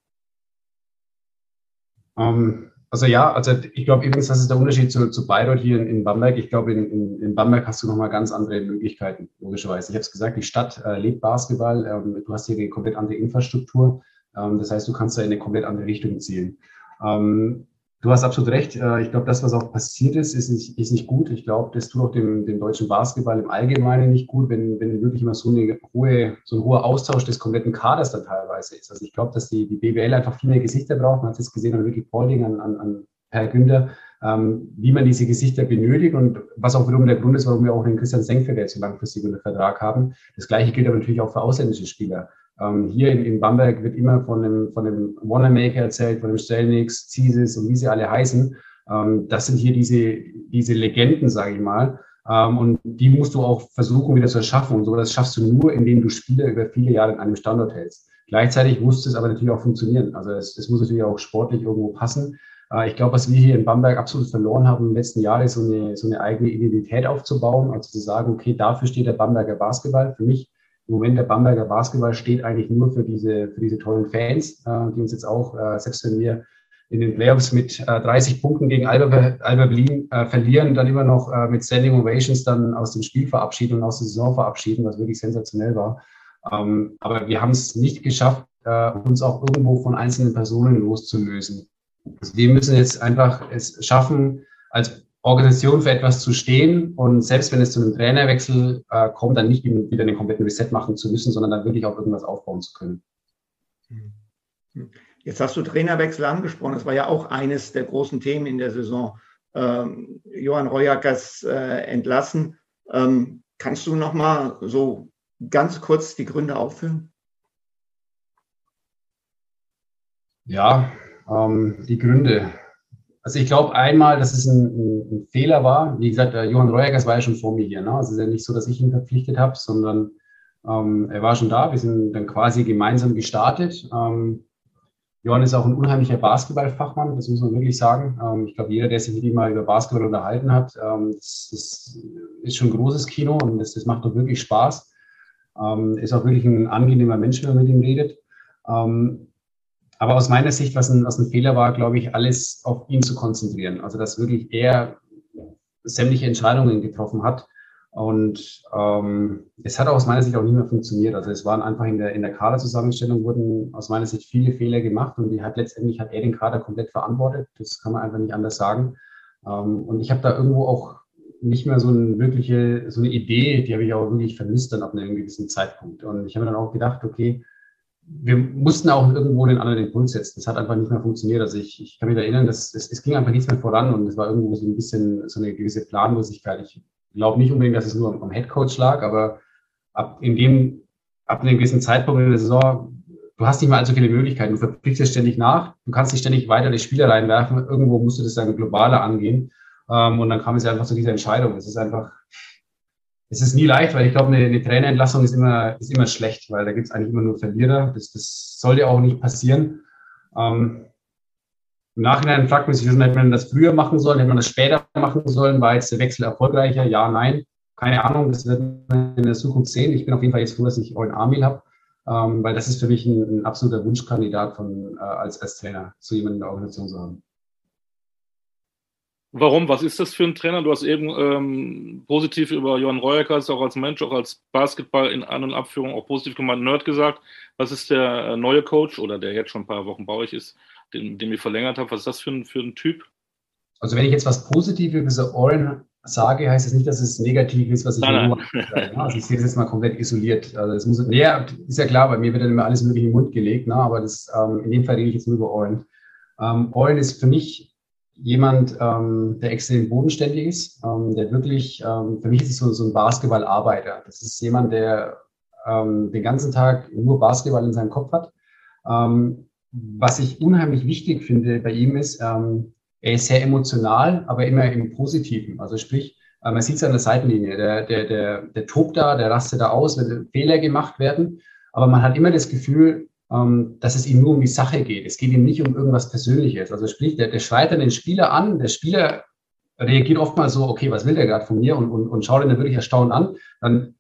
Ähm, also ja, also ich glaube übrigens, das ist der Unterschied zu, zu Bayreuth hier in, in Bamberg. Ich glaube, in, in, in, Bamberg hast du nochmal ganz andere Möglichkeiten, logischerweise. Ich habe es gesagt, die Stadt äh, lebt Basketball. Ähm, du hast hier eine komplett andere Infrastruktur. Ähm, das heißt, du kannst da in eine komplett andere Richtung zielen. Ähm, Du hast absolut recht. Äh, ich glaube, das, was auch passiert ist, ist nicht, ist nicht gut. Ich glaube, das tut auch dem, dem deutschen Basketball im Allgemeinen nicht gut, wenn, wenn wirklich immer so, eine hohe, so ein hoher Austausch des kompletten Kaders dann teilweise ist. Also ich glaube, dass die, die BWL einfach viel mehr Gesichter braucht. Man hat es gesehen an wirklich Pauling, an, an, an Per Günder, ähm, wie man diese Gesichter benötigt und was auch wiederum der Grund ist, warum wir auch den Christian Senkfeld jetzt so langfristig unter Vertrag haben. Das Gleiche gilt aber natürlich auch für ausländische Spieler. Ähm, hier in, in, Bamberg wird immer von dem, von dem Wanamaker erzählt, von dem Stelnix, Zisis und wie sie alle heißen. Ähm, das sind hier diese, diese Legenden, sage ich mal. Ähm, und die musst du auch versuchen wieder zu erschaffen. Und sowas schaffst du nur, indem du Spieler über viele Jahre in einem Standort hältst. Gleichzeitig muss es aber natürlich auch funktionieren. Also es, es muss natürlich auch sportlich irgendwo passen. Äh, ich glaube, was wir hier in Bamberg absolut verloren haben im letzten Jahr, ist so eine, so eine eigene Identität aufzubauen. Also zu sagen, okay, dafür steht der Bamberger Basketball. Für mich im Moment der Bamberger Basketball steht eigentlich nur für diese, für diese tollen Fans, äh, die uns jetzt auch, äh, selbst wenn wir in den Playoffs mit 30 Punkten gegen Alba, Alba Berlin verlieren, dann immer noch mit Standing Ovations dann aus dem Spiel verabschieden und aus der Saison verabschieden, was wirklich sensationell war. Ähm, aber wir haben es nicht geschafft, uns auch irgendwo von einzelnen Personen loszulösen. Also wir müssen jetzt einfach es schaffen, als Organisation für etwas zu stehen und selbst wenn es zu einem Trainerwechsel äh, kommt, dann nicht wieder einen kompletten Reset machen zu müssen, sondern dann wirklich auch irgendwas aufbauen zu können. Jetzt hast du Trainerwechsel angesprochen. Das war ja auch eines der großen Themen in der Saison. Ähm, Johann Royakas äh, entlassen. Ähm, kannst du noch mal so ganz kurz die Gründe aufführen? Ja, ähm, die Gründe. Also ich glaube einmal, dass es ein, ein, Fehler war. Wie gesagt, Johann Reuergers war ja schon vor mir hier. Ne? Also es ist ja nicht so, dass ich ihn verpflichtet habe, sondern ähm, er war schon da. Wir sind dann quasi gemeinsam gestartet. Ähm, Johann ist auch ein unheimlicher Basketballfachmann, das muss man wirklich sagen. Ähm, ich glaube, jeder, der sich mit ihm mal über Basketball unterhalten hat, ähm, das, das, ist schon großes Kino und das, das macht doch wirklich Spaß. Ähm, ist auch wirklich ein angenehmer Mensch, wenn man mit ihm redet. Ähm, aber aus meiner Sicht, was ein, was ein Fehler war, glaube ich, alles auf ihn zu konzentrieren. Also, dass wirklich er sämtliche Entscheidungen getroffen hat. Und ähm, es hat aus meiner Sicht auch nicht mehr funktioniert. Also es waren einfach in der, in der Kaderzusammenstellung wurden aus meiner Sicht viele Fehler gemacht und die hat letztendlich hat er den Kader komplett verantwortet. Das kann man einfach nicht anders sagen. Ähm, und ich habe da irgendwo auch nicht mehr so eine wirkliche, so eine Idee, die habe ich auch wirklich vermisst dann ab einem gewissen Zeitpunkt. Und ich habe dann auch gedacht, okay, wir mussten auch irgendwo den anderen Impuls setzen. Das hat einfach nicht mehr funktioniert. Also ich, ich kann mich erinnern, dass es, es ging einfach nichts mehr voran und es war irgendwo so ein bisschen so eine gewisse Planlosigkeit. Ich glaube nicht unbedingt, dass es nur am, Headcoach lag, aber ab in dem, ab einem gewissen Zeitpunkt in der Saison, du hast nicht mehr allzu viele Möglichkeiten. Du verpflichtest ständig nach, du kannst nicht ständig weiter die Spieler reinwerfen. Irgendwo musst du das dann globaler angehen. Ähm, und dann kam es ja einfach zu dieser Entscheidung. Es ist einfach, es ist nie leicht, weil ich glaube, eine, eine Trainerentlassung ist immer, ist immer schlecht, weil da gibt es eigentlich immer nur Verlierer. Das, das sollte auch nicht passieren. Ähm, Im Nachhinein fragt man sich, hätte man das früher machen sollen, hätte man das später machen sollen, war jetzt der Wechsel erfolgreicher? Ja, nein. Keine Ahnung, das wird man in der Zukunft sehen. Ich bin auf jeden Fall jetzt froh, dass ich Eulen Armil habe, ähm, weil das ist für mich ein, ein absoluter Wunschkandidat von, äh, als, als Trainer, so jemanden in der Organisation zu haben. Warum? Was ist das für ein Trainer? Du hast eben ähm, positiv über Johann Reuerkers, auch als Mensch, auch als Basketball in An- und Abführung, auch positiv gemeint Nerd gesagt. Was ist der äh, neue Coach oder der jetzt schon ein paar Wochen bei euch ist, den, den ihr verlängert habt? Was ist das für ein, für ein Typ? Also wenn ich jetzt was Positives über so Oren sage, heißt das nicht, dass es negativ ist, was ich nein, nein. *laughs* Also ich sehe das jetzt mal komplett isoliert. Also das muss, nee, ist ja klar, bei mir wird dann immer alles mögliche in den Mund gelegt, ne? aber das, ähm, in dem Fall rede ich jetzt nur über Oren. Ähm, Oren ist für mich jemand, ähm, der extrem bodenständig ist, ähm, der wirklich, ähm, für mich ist es so, so ein Basketballarbeiter. Das ist jemand, der ähm, den ganzen Tag nur Basketball in seinem Kopf hat. Ähm, was ich unheimlich wichtig finde bei ihm ist, ähm, er ist sehr emotional, aber immer im Positiven. Also sprich, äh, man sieht es an der Seitenlinie, der, der, der, der tobt da, der rastet da aus, wenn Fehler gemacht werden. Aber man hat immer das Gefühl, dass es ihm nur um die Sache geht. Es geht ihm nicht um irgendwas Persönliches. Also sprich, der, der schreit dann den Spieler an, der Spieler reagiert oft mal so, okay, was will der gerade von mir und, und, und schaut ihn dann wirklich erstaunt an. Dann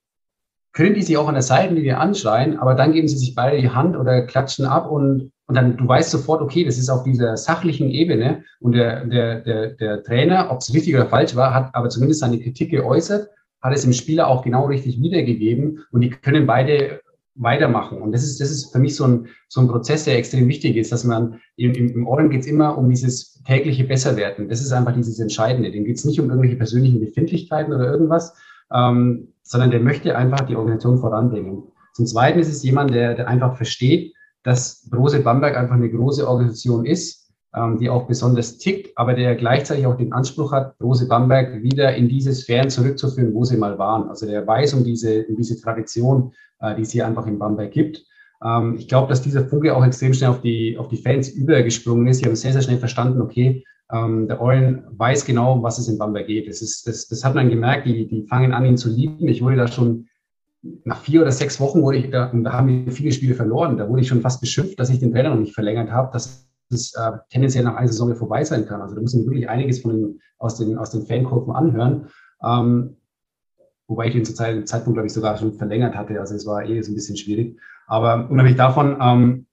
können die sich auch an der Seitenlinie anschreien, aber dann geben sie sich beide die Hand oder klatschen ab und, und dann, du weißt sofort, okay, das ist auf dieser sachlichen Ebene und der, der, der, der Trainer, ob es richtig oder falsch war, hat aber zumindest seine Kritik geäußert, hat es dem Spieler auch genau richtig wiedergegeben und die können beide weitermachen. Und das ist, das ist für mich so ein, so ein Prozess, der extrem wichtig ist, dass man im, im Oren geht es immer um dieses tägliche Besserwerden. Das ist einfach dieses Entscheidende. Dem geht es nicht um irgendwelche persönlichen Befindlichkeiten oder irgendwas, ähm, sondern der möchte einfach die Organisation voranbringen. Zum Zweiten ist es jemand, der, der einfach versteht, dass Brose Bamberg einfach eine große Organisation ist, die auch besonders tickt, aber der gleichzeitig auch den Anspruch hat, Brose Bamberg wieder in diese Sphären zurückzuführen, wo sie mal waren. Also der weiß um diese, um diese Tradition, äh, die es hier einfach in Bamberg gibt. Ähm, ich glaube, dass dieser Funke auch extrem schnell auf die, auf die Fans übergesprungen ist. Die haben sehr, sehr schnell verstanden, okay, ähm, der Eulen weiß genau, was es in Bamberg geht. Das, ist, das, das hat man gemerkt, die, die fangen an, ihn zu lieben. Ich wurde da schon nach vier oder sechs Wochen wurde ich, da, da haben wir viele Spiele verloren. Da wurde ich schon fast beschimpft, dass ich den Trainer noch nicht verlängert habe, dass es äh, tendenziell nach einer Saison vorbei sein kann. Also da muss man wirklich einiges von den, aus, den, aus den Fankurven anhören. Ähm, wobei ich ihn zu dem Zeitpunkt, glaube ich, sogar schon verlängert hatte. Also es war eh so ein bisschen schwierig. Aber unabhängig davon, ähm,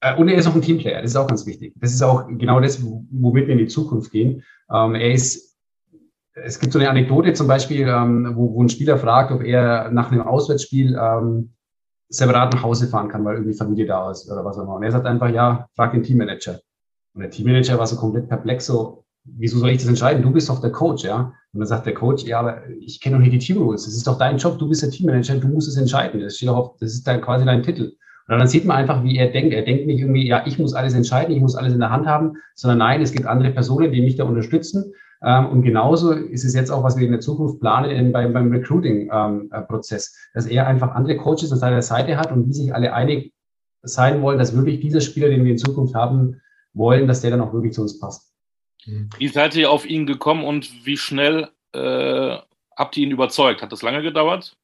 äh, und er ist auch ein Teamplayer, das ist auch ganz wichtig. Das ist auch genau das, womit wir in die Zukunft gehen. Ähm, er ist, es gibt so eine Anekdote zum Beispiel, ähm, wo, wo ein Spieler fragt, ob er nach einem Auswärtsspiel ähm, separat nach Hause fahren kann, weil irgendwie Familie da ist oder was auch immer. Und er sagt einfach, ja, frag den Teammanager. Und der Teammanager war so komplett perplex, so, wieso soll ich das entscheiden? Du bist doch der Coach, ja. Und dann sagt der Coach, ja, aber ich kenne doch nicht die Team Rules. Das ist doch dein Job, du bist der Teammanager, du musst es entscheiden. Das steht auf, das ist dann quasi dein Titel. Und dann sieht man einfach, wie er denkt. Er denkt nicht irgendwie, ja, ich muss alles entscheiden, ich muss alles in der Hand haben, sondern nein, es gibt andere Personen, die mich da unterstützen. Ähm, und genauso ist es jetzt auch, was wir in der Zukunft planen beim, beim Recruiting-Prozess, ähm, dass er einfach andere Coaches an seiner Seite hat und die sich alle einig sein wollen, dass wirklich dieser Spieler, den wir in Zukunft haben wollen, dass der dann auch wirklich zu uns passt. Wie seid ihr auf ihn gekommen und wie schnell äh, habt ihr ihn überzeugt? Hat das lange gedauert?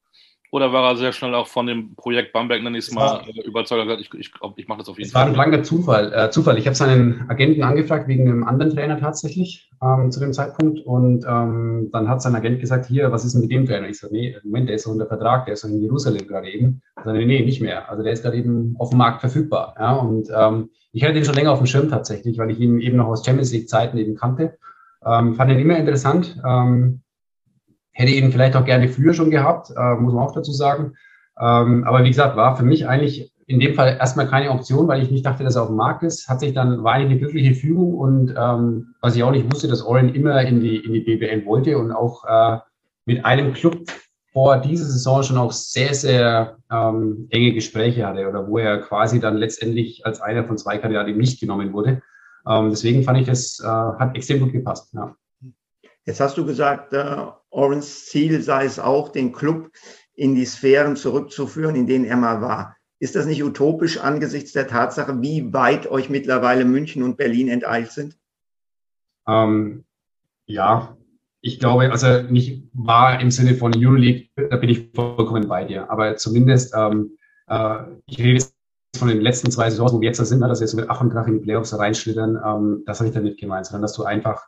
Oder war er sehr schnell auch von dem Projekt Bamberg, nenne ich es mal, äh, überzeugt? Ich, ich, ich mache das auf jeden es Fall. Es war ein langer Zufall. Äh, Zufall. Ich habe seinen Agenten angefragt wegen einem anderen Trainer tatsächlich ähm, zu dem Zeitpunkt. Und ähm, dann hat sein Agent gesagt, hier, was ist denn mit dem Trainer? Ich so, nee, Moment, der ist so unter Vertrag, der ist in Jerusalem gerade eben. Ich so, nee, nicht mehr. Also der ist gerade eben auf dem Markt verfügbar. Ja? Und ähm, ich hatte den schon länger auf dem Schirm tatsächlich, weil ich ihn eben noch aus Champions League Zeiten eben kannte. Ähm, fand ihn immer interessant. Ähm, hätte ihn vielleicht auch gerne früher schon gehabt, äh, muss man auch dazu sagen. Ähm, aber wie gesagt, war für mich eigentlich in dem Fall erstmal keine Option, weil ich nicht dachte, dass er auf dem Markt ist. Hat sich dann, war eigentlich eine glückliche Fügung und ähm, was ich auch nicht wusste, dass Oren immer in die, in die BBL wollte und auch äh, mit einem Club vor dieser Saison schon auch sehr, sehr ähm, enge Gespräche hatte oder wo er quasi dann letztendlich als einer von zwei Kandidaten nicht genommen wurde. Ähm, deswegen fand ich, das äh, hat extrem gut gepasst. Ja. Jetzt hast du gesagt, äh, Orens Ziel sei es auch, den Club in die Sphären zurückzuführen, in denen er mal war. Ist das nicht utopisch angesichts der Tatsache, wie weit euch mittlerweile München und Berlin enteilt sind? Ähm, ja, ich glaube, also nicht wahr im Sinne von Euroleague, da bin ich vollkommen bei dir. Aber zumindest, ähm, äh, ich rede jetzt von den letzten zwei Saisons, wo wir jetzt da sind, ne, dass wir jetzt mit Ach und Krach in die Playoffs reinschlittern, ähm, das habe ich damit gemeint, sondern dass du einfach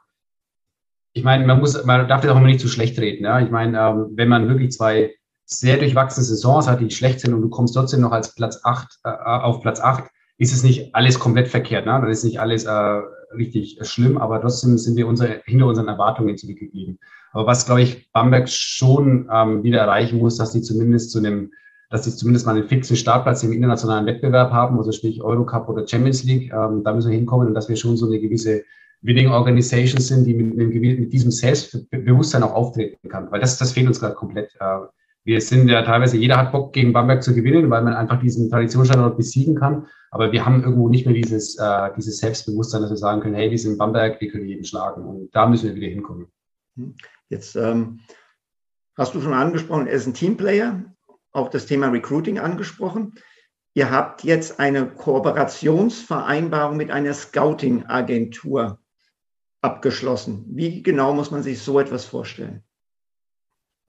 ich meine, man muss, man darf das auch immer nicht zu schlecht reden. Ja? Ich meine, ähm, wenn man wirklich zwei sehr durchwachsene Saisons hat, die schlecht sind und du kommst trotzdem noch als Platz acht äh, auf Platz acht, ist es nicht alles komplett verkehrt. Ne? Dann ist nicht alles äh, richtig schlimm, aber trotzdem sind wir unsere, hinter unseren Erwartungen zurückgeblieben. Aber was, glaube ich, Bamberg schon ähm, wieder erreichen muss, dass sie zumindest zu einem, dass sie zumindest mal einen fixen Startplatz im internationalen Wettbewerb haben, also sprich Eurocup oder Champions League. Ähm, da müssen wir hinkommen und dass wir schon so eine gewisse Winning Organizations sind, die mit, mit diesem Selbstbewusstsein auch auftreten kann. Weil das, das fehlt uns gerade komplett. Äh, wir sind ja teilweise, jeder hat Bock, gegen Bamberg zu gewinnen, weil man einfach diesen Traditionsstandort besiegen kann. Aber wir haben irgendwo nicht mehr dieses, äh, dieses Selbstbewusstsein, dass wir sagen können, hey, wir sind Bamberg, wir können jeden schlagen. Und da müssen wir wieder hinkommen. Hm. Jetzt ähm, hast du schon angesprochen, er ist ein Teamplayer, auch das Thema Recruiting angesprochen. Ihr habt jetzt eine Kooperationsvereinbarung mit einer Scouting-Agentur abgeschlossen. Wie genau muss man sich so etwas vorstellen?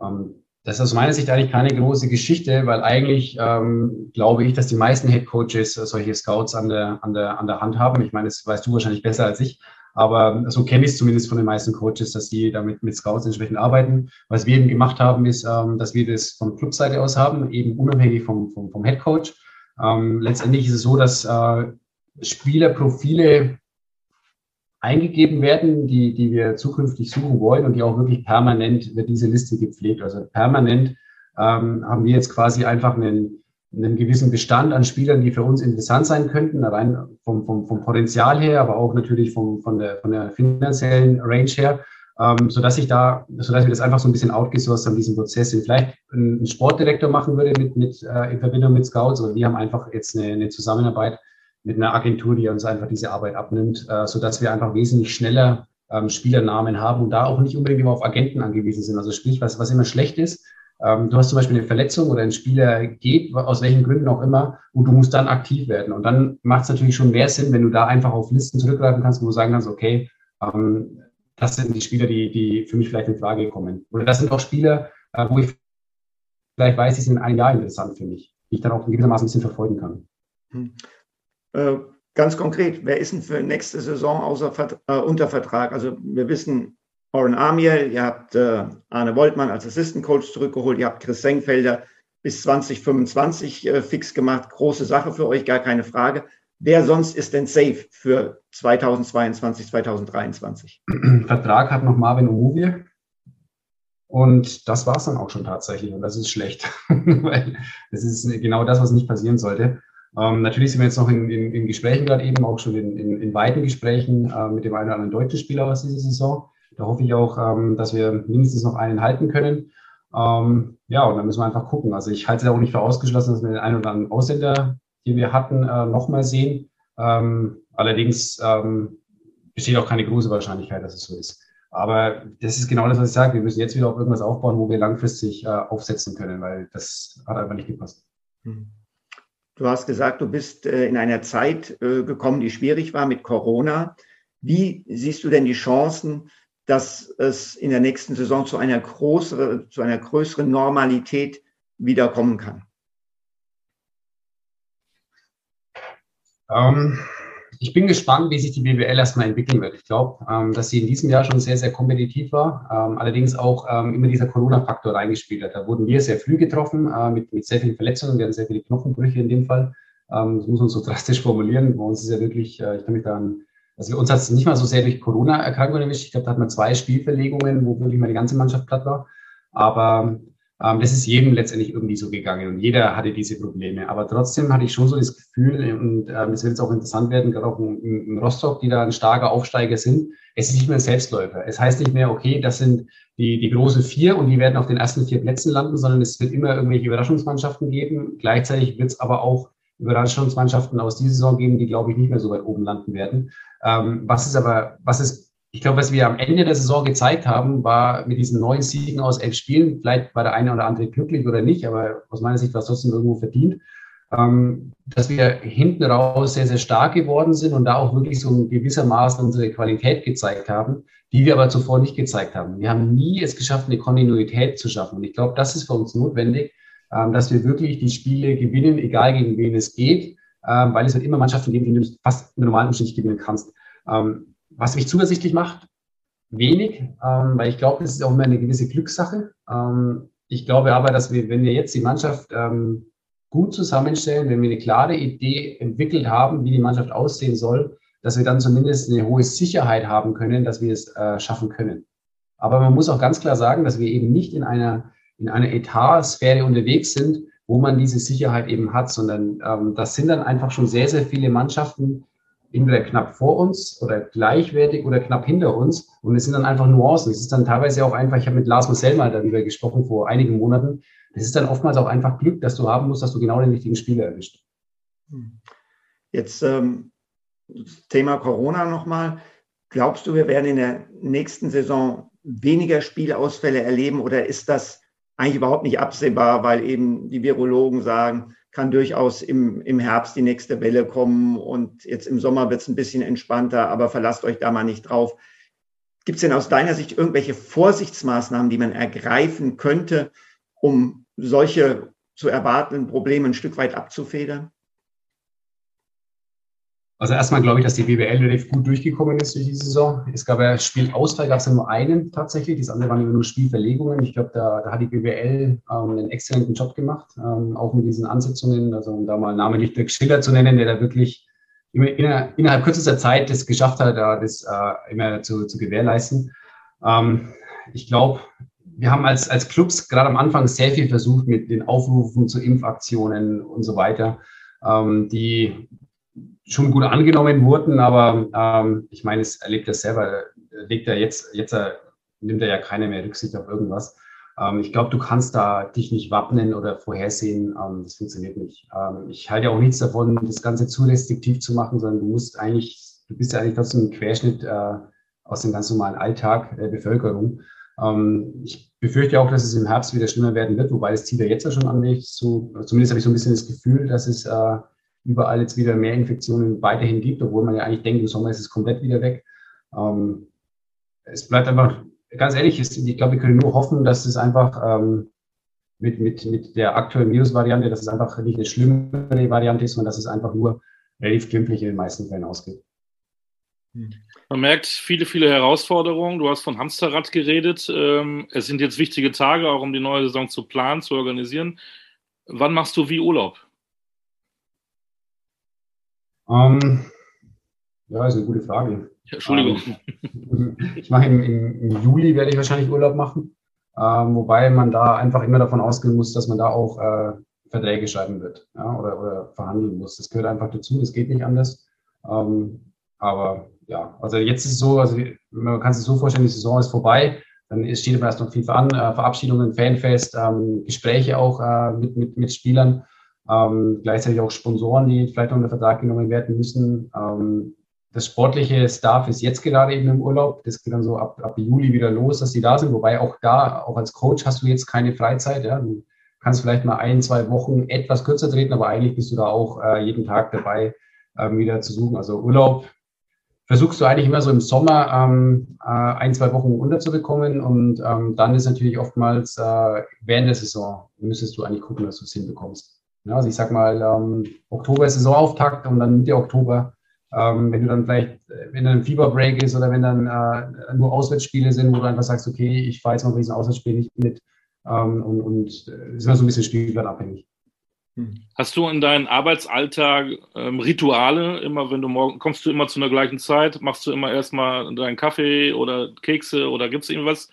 Ähm, das ist aus meiner Sicht eigentlich keine große Geschichte, weil eigentlich ähm, glaube ich, dass die meisten Head Coaches solche Scouts an der, an, der, an der Hand haben. Ich meine, das weißt du wahrscheinlich besser als ich. Aber so kenne ich es zumindest von den meisten Coaches, dass sie damit mit Scouts entsprechend arbeiten. Was wir eben gemacht haben, ist, ähm, dass wir das von Clubseite aus haben, eben unabhängig vom, vom, vom Head Coach. Ähm, letztendlich ist es so, dass äh, Spielerprofile eingegeben werden, die, die wir zukünftig suchen wollen und die auch wirklich permanent wird diese Liste gepflegt. Also permanent ähm, haben wir jetzt quasi einfach einen, einen gewissen Bestand an Spielern, die für uns interessant sein könnten, rein vom, vom, vom Potenzial her, aber auch natürlich vom, von, der, von der finanziellen Range her, ähm, so dass ich da, so dass wir das einfach so ein bisschen outgesourced haben, diesen Prozess, den vielleicht ein Sportdirektor machen würde mit, mit äh, in Verbindung mit Scouts, aber wir haben einfach jetzt eine, eine Zusammenarbeit mit einer Agentur, die uns einfach diese Arbeit abnimmt, äh, so dass wir einfach wesentlich schneller ähm, Spielernamen haben und da auch nicht unbedingt immer auf Agenten angewiesen sind. Also sprich, was, was immer schlecht ist, ähm, du hast zum Beispiel eine Verletzung oder ein Spieler geht, aus welchen Gründen auch immer, und du musst dann aktiv werden. Und dann macht es natürlich schon mehr Sinn, wenn du da einfach auf Listen zurückgreifen kannst, wo du sagen kannst, okay, ähm, das sind die Spieler, die, die für mich vielleicht in Frage kommen. Oder das sind auch Spieler, äh, wo ich vielleicht weiß ich es in einem Jahr interessant für mich, die ich dann auch gewissermaßen ein bisschen verfolgen kann. Äh, ganz konkret, wer ist denn für nächste Saison außer, äh, unter Vertrag? Also wir wissen, Oren Amiel, ihr habt äh, Arne Woltmann als Assistant Coach zurückgeholt, ihr habt Chris Senkfelder bis 2025 äh, fix gemacht. Große Sache für euch, gar keine Frage. Wer sonst ist denn safe für 2022, 2023? *clears throat* Vertrag hat noch Marvin Omovie. Und das war es dann auch schon tatsächlich. Und das ist schlecht, *laughs* weil das ist genau das, was nicht passieren sollte. Ähm, natürlich sind wir jetzt noch in, in, in Gesprächen gerade eben, auch schon in, in, in weiten Gesprächen äh, mit dem einen oder anderen deutschen Spieler aus dieser Saison. Da hoffe ich auch, ähm, dass wir mindestens noch einen halten können. Ähm, ja, und dann müssen wir einfach gucken. Also ich halte es auch nicht für ausgeschlossen, dass wir den einen oder anderen Ausländer, den wir hatten, äh, nochmal sehen. Ähm, allerdings ähm, besteht auch keine große Wahrscheinlichkeit, dass es so ist. Aber das ist genau das, was ich sage. Wir müssen jetzt wieder auf irgendwas aufbauen, wo wir langfristig äh, aufsetzen können, weil das hat einfach nicht gepasst. Hm. Du hast gesagt, du bist äh, in einer Zeit äh, gekommen, die schwierig war mit Corona. Wie siehst du denn die Chancen, dass es in der nächsten Saison zu einer größeren, zu einer größeren Normalität wiederkommen kann? Ähm, ich bin gespannt, wie sich die BWL erstmal entwickeln wird. Ich glaube, ähm, dass sie in diesem Jahr schon sehr, sehr kompetitiv war, ähm, allerdings auch ähm, immer dieser Corona-Faktor reingespielt hat. Da wurden wir sehr früh getroffen äh, mit, mit sehr vielen Verletzungen. Wir hatten sehr viele Knochenbrüche in dem Fall. Ähm, das muss man so *laughs* drastisch formulieren. Bei uns ist ja wirklich, äh, ich kann mich daran also uns hat es nicht mal so sehr durch Corona-Erkrankungen erwischt. Ich glaube, da hat man zwei Spielverlegungen, wo wirklich mal die ganze Mannschaft platt war. Aber das ist jedem letztendlich irgendwie so gegangen und jeder hatte diese Probleme. Aber trotzdem hatte ich schon so das Gefühl, und ähm, das wird jetzt auch interessant werden, gerade auch im Rostock, die da ein starker Aufsteiger sind, es ist nicht mehr ein Selbstläufer. Es heißt nicht mehr, okay, das sind die, die großen vier und die werden auf den ersten vier Plätzen landen, sondern es wird immer irgendwelche Überraschungsmannschaften geben. Gleichzeitig wird es aber auch Überraschungsmannschaften aus dieser Saison geben, die, glaube ich, nicht mehr so weit oben landen werden. Ähm, was ist aber, was ist, ich glaube, was wir am Ende der Saison gezeigt haben, war mit diesen neun Siegen aus elf Spielen, vielleicht war der eine oder andere glücklich oder nicht, aber aus meiner Sicht war es trotzdem irgendwo verdient, ähm, dass wir hinten raus sehr, sehr stark geworden sind und da auch wirklich so gewissermaßen unsere Qualität gezeigt haben, die wir aber zuvor nicht gezeigt haben. Wir haben nie es geschafft, eine Kontinuität zu schaffen. Und ich glaube, das ist für uns notwendig, ähm, dass wir wirklich die Spiele gewinnen, egal gegen wen es geht, ähm, weil es wird immer Mannschaften geben, die du fast im normalen Umständen gewinnen kannst. Ähm, was mich zuversichtlich macht, wenig, weil ich glaube, das ist auch immer eine gewisse Glückssache. ich glaube aber, dass wir, wenn wir jetzt die Mannschaft gut zusammenstellen, wenn wir eine klare Idee entwickelt haben, wie die Mannschaft aussehen soll, dass wir dann zumindest eine hohe Sicherheit haben können, dass wir es äh, schaffen können. Aber man muss auch ganz klar sagen, dass wir eben nicht in einer in einer Etatsphäre unterwegs sind, wo man diese Sicherheit eben hat, sondern ähm, das sind dann einfach schon sehr, sehr viele Mannschaften, entweder knapp vor uns oder gleichwertig oder knapp hinter uns. Und es sind dann einfach Nuancen. Es ist dann teilweise auch einfach, ich habe mit Lars Marcel mal darüber gesprochen vor einigen Monaten, es ist dann oftmals auch einfach Glück, dass du haben musst, dass du genau den richtigen Spieler erwischt. Jetzt ähm, Thema Corona nochmal. Glaubst du, wir werden in der nächsten Saison weniger Spielausfälle erleben oder ist das eigentlich überhaupt nicht absehbar, weil eben die Virologen sagen, kann durchaus im, im Herbst die nächste Welle kommen und jetzt im Sommer wird es ein bisschen entspannter, aber verlasst euch da mal nicht drauf. Gibt es denn aus deiner Sicht irgendwelche Vorsichtsmaßnahmen, die man ergreifen könnte, um solche zu erwartenden Probleme ein Stück weit abzufedern? Also erstmal glaube ich, dass die BWL relativ gut durchgekommen ist durch die Saison. Es gab ja Spielausfall, gab es ja nur einen tatsächlich. Das andere waren immer nur Spielverlegungen. Ich glaube, da, da hat die BWL ähm, einen exzellenten Job gemacht, ähm, auch mit diesen Ansetzungen. Also um da mal namentlich Dirk Schiller zu nennen, der da wirklich immer, inner, innerhalb kürzester Zeit das geschafft hat, da das äh, immer zu, zu gewährleisten. Ähm, ich glaube, wir haben als, als Clubs gerade am Anfang sehr viel versucht mit den Aufrufen zu Impfaktionen und so weiter, ähm, die schon gut angenommen wurden, aber ähm, ich meine, es erlebt er selber, legt er jetzt, jetzt er, äh, nimmt er ja keine mehr Rücksicht auf irgendwas. Ähm, ich glaube, du kannst da dich nicht wappnen oder vorhersehen. Ähm, das funktioniert nicht. Ähm, ich halte auch nichts davon, das Ganze zu restriktiv zu machen, sondern du musst eigentlich, du bist ja eigentlich trotzdem ein Querschnitt äh, aus dem ganz normalen Alltag der Bevölkerung. Ähm, ich befürchte auch, dass es im Herbst wieder schlimmer werden wird, wobei es zieht ja jetzt ja schon an mich. So, zumindest habe ich so ein bisschen das Gefühl, dass es äh, überall jetzt wieder mehr Infektionen weiterhin gibt, obwohl man ja eigentlich denkt, im Sommer ist es komplett wieder weg. Ähm, es bleibt einfach, ganz ehrlich, ich glaube, wir können nur hoffen, dass es einfach, ähm, mit, mit, mit der aktuellen Virusvariante, dass es einfach nicht eine schlimmere Variante ist, sondern dass es einfach nur relativ glimpflich in den meisten Fällen ausgeht. Hm. Man merkt viele, viele Herausforderungen. Du hast von Hamsterrad geredet. Ähm, es sind jetzt wichtige Tage, auch um die neue Saison zu planen, zu organisieren. Wann machst du wie Urlaub? Um, ähm, ja, ist eine gute Frage. Entschuldigung. Ähm, ich mache im, im, im, Juli werde ich wahrscheinlich Urlaub machen, ähm, wobei man da einfach immer davon ausgehen muss, dass man da auch äh, Verträge schreiben wird ja, oder, oder verhandeln muss. Das gehört einfach dazu, das geht nicht anders. Ähm, aber ja, also jetzt ist es so, also man kann sich so vorstellen, die Saison ist vorbei. Dann steht aber erst noch viel an, äh, Verabschiedungen, Fanfest, ähm, Gespräche auch äh, mit, mit, mit Spielern, ähm, gleichzeitig auch Sponsoren, die vielleicht noch unter Vertrag genommen werden müssen. Ähm, das sportliche Staff ist jetzt gerade eben im Urlaub. Das geht dann so ab, ab Juli wieder los, dass sie da sind. Wobei auch da, auch als Coach hast du jetzt keine Freizeit. Ja? Du kannst vielleicht mal ein, zwei Wochen etwas kürzer treten, aber eigentlich bist du da auch äh, jeden Tag dabei, ähm, wieder zu suchen. Also Urlaub versuchst du eigentlich immer so im Sommer ähm, äh, ein, zwei Wochen unterzubekommen und ähm, dann ist natürlich oftmals äh, während der Saison müsstest du eigentlich gucken, dass du es hinbekommst. Ja, also ich sag mal, ähm, Oktober ist Saisonauftakt und dann Mitte Oktober, ähm, wenn du dann vielleicht, wenn dann ein Fieberbreak ist oder wenn dann äh, nur Auswärtsspiele sind, wo du einfach sagst, okay, ich fahre jetzt mal bei diesem Auswärtsspiel nicht mit ähm, und, und äh, ist immer so ein bisschen spielplanabhängig. Hm. Hast du in deinem Arbeitsalltag ähm, Rituale? Immer wenn du morgen kommst du immer zu einer gleichen Zeit? Machst du immer erstmal deinen Kaffee oder Kekse oder gibt es irgendwas?